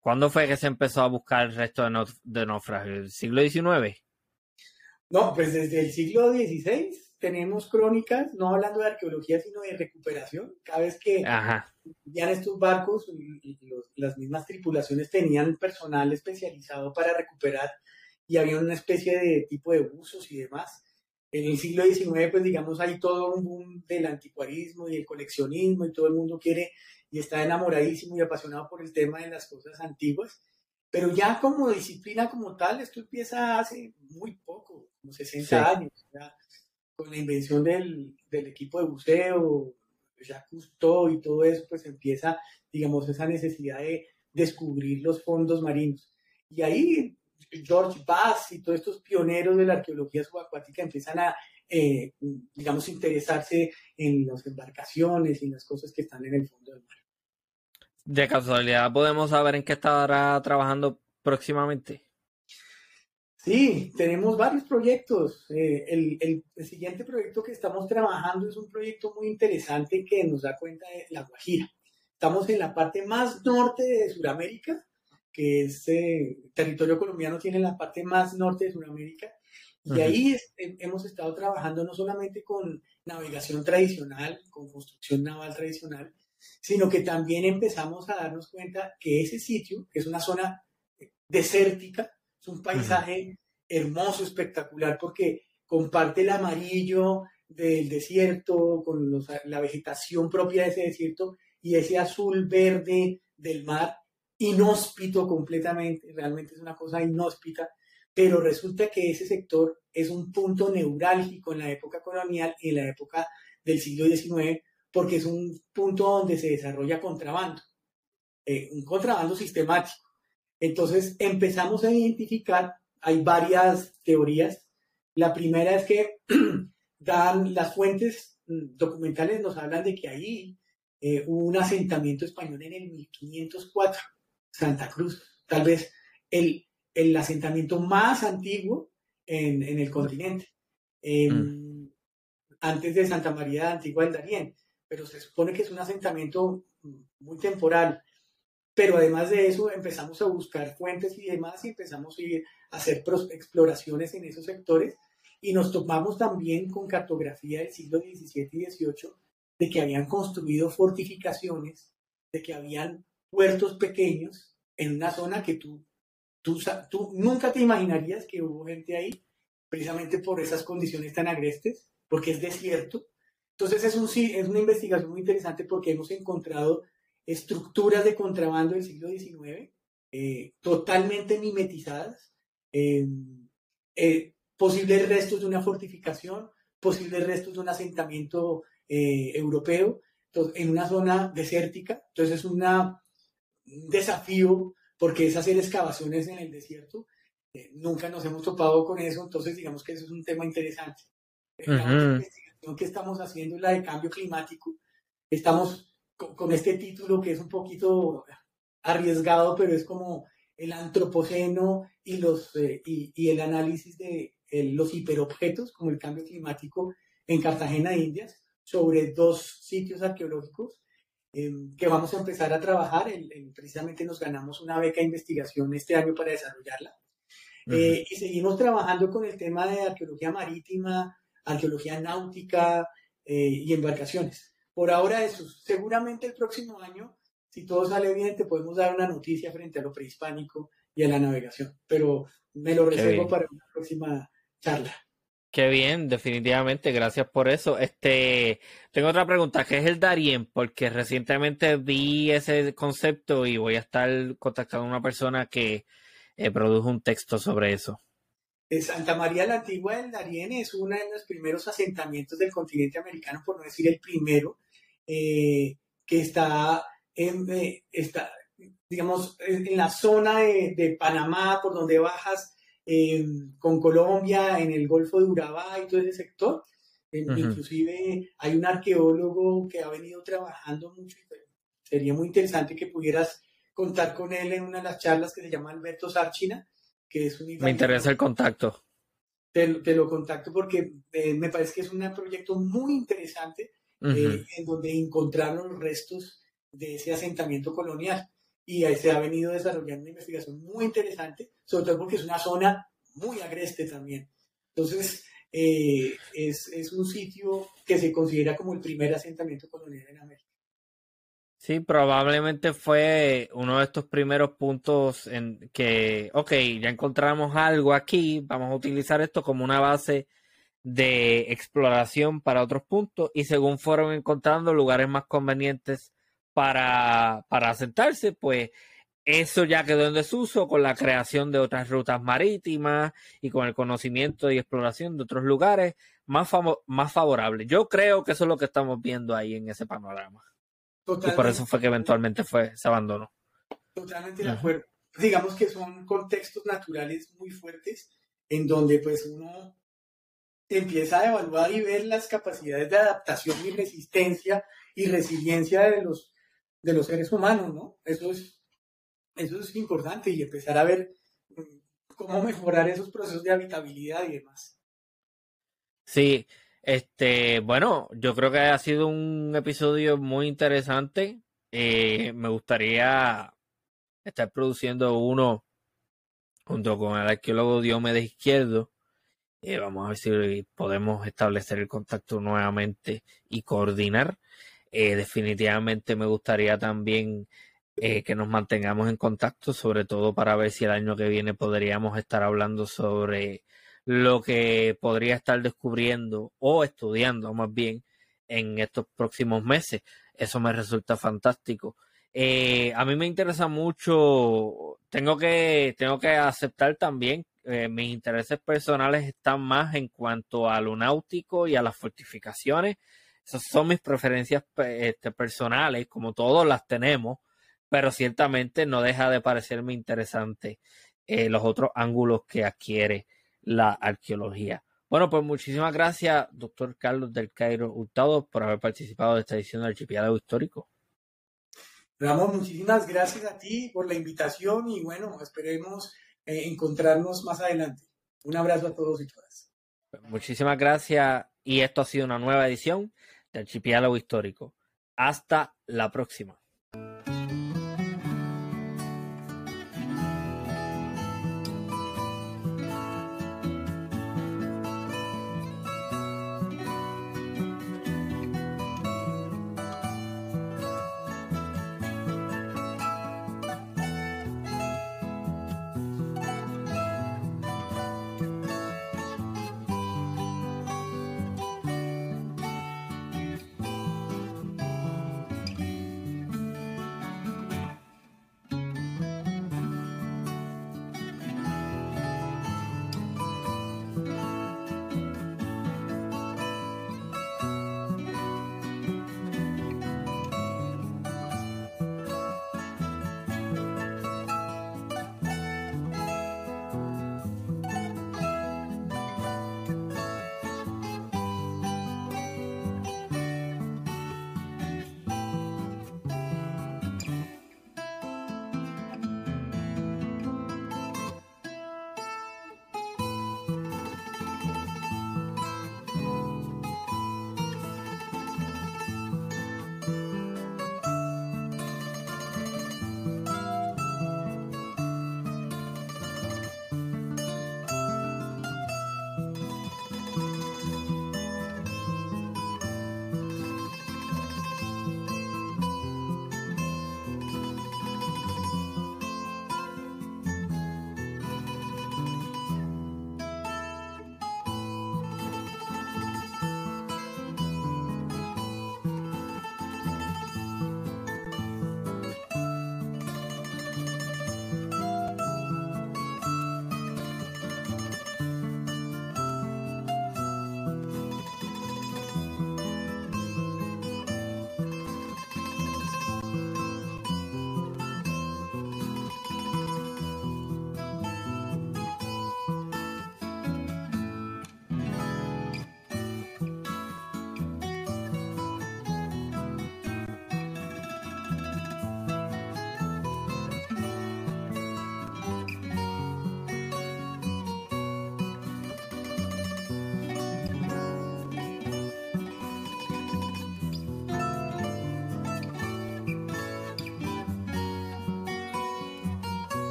¿cuándo fue que se empezó a buscar el resto de, de naufragios? ¿El siglo XIX? No, pues desde el siglo XVI tenemos crónicas, no hablando de arqueología, sino de recuperación. Cada vez que ya estos barcos, las mismas tripulaciones tenían personal especializado para recuperar y había una especie de tipo de buzos y demás. En el siglo XIX, pues digamos, hay todo un boom del anticuarismo y el coleccionismo y todo el mundo quiere y está enamoradísimo y apasionado por el tema de las cosas antiguas. Pero ya como disciplina como tal, esto empieza hace muy poco, como 60 años con la invención del, equipo de buceo, ya Cousteau y todo eso, pues empieza, digamos, esa necesidad de descubrir los fondos marinos. Y ahí George Bass y todos estos pioneros de la arqueología subacuática empiezan a, eh, digamos, interesarse en las embarcaciones y en las cosas que están en el fondo del mar. De casualidad, ¿podemos saber en qué estará trabajando próximamente? Sí, tenemos varios proyectos. Eh, el, siguiente proyecto que estamos trabajando es un proyecto muy interesante que nos da cuenta de la Guajira. Estamos en la parte más norte de Sudamérica, que es eh, territorio colombiano, tiene la parte más norte de Sudamérica. Y ahí hemos estado trabajando no solamente con navegación tradicional, con construcción naval tradicional, sino que también empezamos a darnos cuenta que ese sitio, que es una zona desértica, es un paisaje hermoso, espectacular, porque comparte el amarillo del desierto con la vegetación propia de ese desierto y ese azul verde del mar, inhóspito completamente, realmente es una cosa inhóspita, pero resulta que ese sector es un punto neurálgico en la época colonial y en la época del siglo XIX, porque es un punto donde se desarrolla contrabando, eh, un contrabando sistemático. Entonces empezamos a identificar, hay varias teorías. La primera es que dan las fuentes mm, documentales nos hablan de que ahí eh, hubo un asentamiento español en el 1504, Santa Cruz, tal vez el, el asentamiento más antiguo en, en el continente, mm. antes de Santa María de Antigua del Darién, pero se supone que es un asentamiento muy temporal pero además de eso empezamos a buscar fuentes y demás y empezamos a, ir a hacer exploraciones en esos sectores y nos tomamos también con cartografía del siglo XVII y XVIII de que habían construido fortificaciones, de que habían puertos pequeños en una zona que tú, tú, tú nunca te imaginarías que hubo gente ahí, precisamente por esas condiciones tan agrestes, porque es desierto. Entonces es, un, es una investigación muy interesante porque hemos encontrado estructuras de contrabando del siglo XIX eh, totalmente mimetizadas, em, eh, posibles restos de una fortificación, posibles restos de un asentamiento eh, europeo, en una zona desértica. Entonces es una, un desafío porque es hacer excavaciones en el desierto. nunca nos hemos topado con eso, entonces digamos que eso es un tema interesante. La investigación que estamos haciendo es la de cambio climático. Estamos con, este título que es un poquito arriesgado, pero es como el antropoceno y, los, eh, y, el análisis de los hiperobjetos, como el cambio climático en Cartagena, Indias, sobre dos sitios arqueológicos em, que vamos a empezar a trabajar. precisamente nos ganamos una beca de investigación este año para desarrollarla. Eh, y seguimos trabajando con el tema de arqueología marítima, arqueología náutica eh, y embarcaciones. Por ahora eso. Seguramente el próximo año, si todo sale bien, te podemos dar una noticia frente a lo prehispánico y a la navegación. Pero me lo reservo para una próxima charla. Qué bien, definitivamente, gracias por eso. Este, tengo otra pregunta, ¿qué es el Darien? Porque recientemente vi ese concepto y voy a estar contactando a una persona que eh, produjo un texto sobre eso. Santa María la Antigua del Darién es uno de los primeros asentamientos del continente americano, por no decir el primero, eh, que está, en, eh, está, digamos, en, la zona de, Panamá, por donde bajas eh, con Colombia, en el Golfo de Urabá y todo ese sector. Inclusive hay un arqueólogo que ha venido trabajando mucho. Sería muy interesante que pudieras contar con él en una de las charlas que se llama Alberto Sarchina, que es un... Me interesa el contacto. Te, te lo contacto porque me parece que es un proyecto muy interesante eh, en donde encontraron los restos de ese asentamiento colonial. Y ahí se ha venido desarrollando una investigación muy interesante, sobre todo porque es una zona muy agreste también. Entonces, eh, es, es, un sitio que se considera como el primer asentamiento colonial en América. Sí, probablemente fue uno de estos primeros puntos en que, ok, ya encontramos algo aquí, vamos a utilizar esto como una base de exploración para otros puntos y según fueron encontrando lugares más convenientes para, para asentarse, pues eso ya quedó en desuso con la creación de otras rutas marítimas y con el conocimiento y exploración de otros lugares más, más favorables. Yo creo que eso es lo que estamos viendo ahí en ese panorama. Y por eso fue que eventualmente fue, se abandonó. Totalmente de acuerdo. Digamos que son contextos naturales muy fuertes en donde pues uno empieza a evaluar y ver las capacidades de adaptación y resistencia y resiliencia de los, de los seres humanos, ¿no? Eso es, eso es importante y empezar a ver mm, cómo mejorar esos procesos de habitabilidad y demás. Sí, este, bueno, yo creo que ha sido un episodio muy interesante. Eh, me gustaría estar produciendo uno junto con el arqueólogo Diomedes Izquierdo eh, vamos a ver si podemos establecer el contacto nuevamente y coordinar. Eh, definitivamente me gustaría también eh, que nos mantengamos en contacto, sobre todo para ver si el año que viene podríamos estar hablando sobre lo que podría estar descubriendo o estudiando más bien en estos próximos meses. Eso me resulta fantástico. a mí me interesa mucho, tengo que, tengo que aceptar también eh, mis intereses personales están más en cuanto a lo náutico y a las fortificaciones. Esas son mis preferencias este, personales, como todos las tenemos, pero ciertamente no deja de parecerme interesante eh, los otros ángulos que adquiere la arqueología. Bueno, pues muchísimas gracias, doctor Carlos del Cairo Hurtado, por haber participado de esta edición del Archipiélago Histórico. Ramón, muchísimas gracias a ti por la invitación y bueno, esperemos eh, encontrarnos más adelante. Un abrazo a todos y todas. Muchísimas gracias y esto ha sido una nueva edición de Archipiélago Histórico. Hasta la próxima.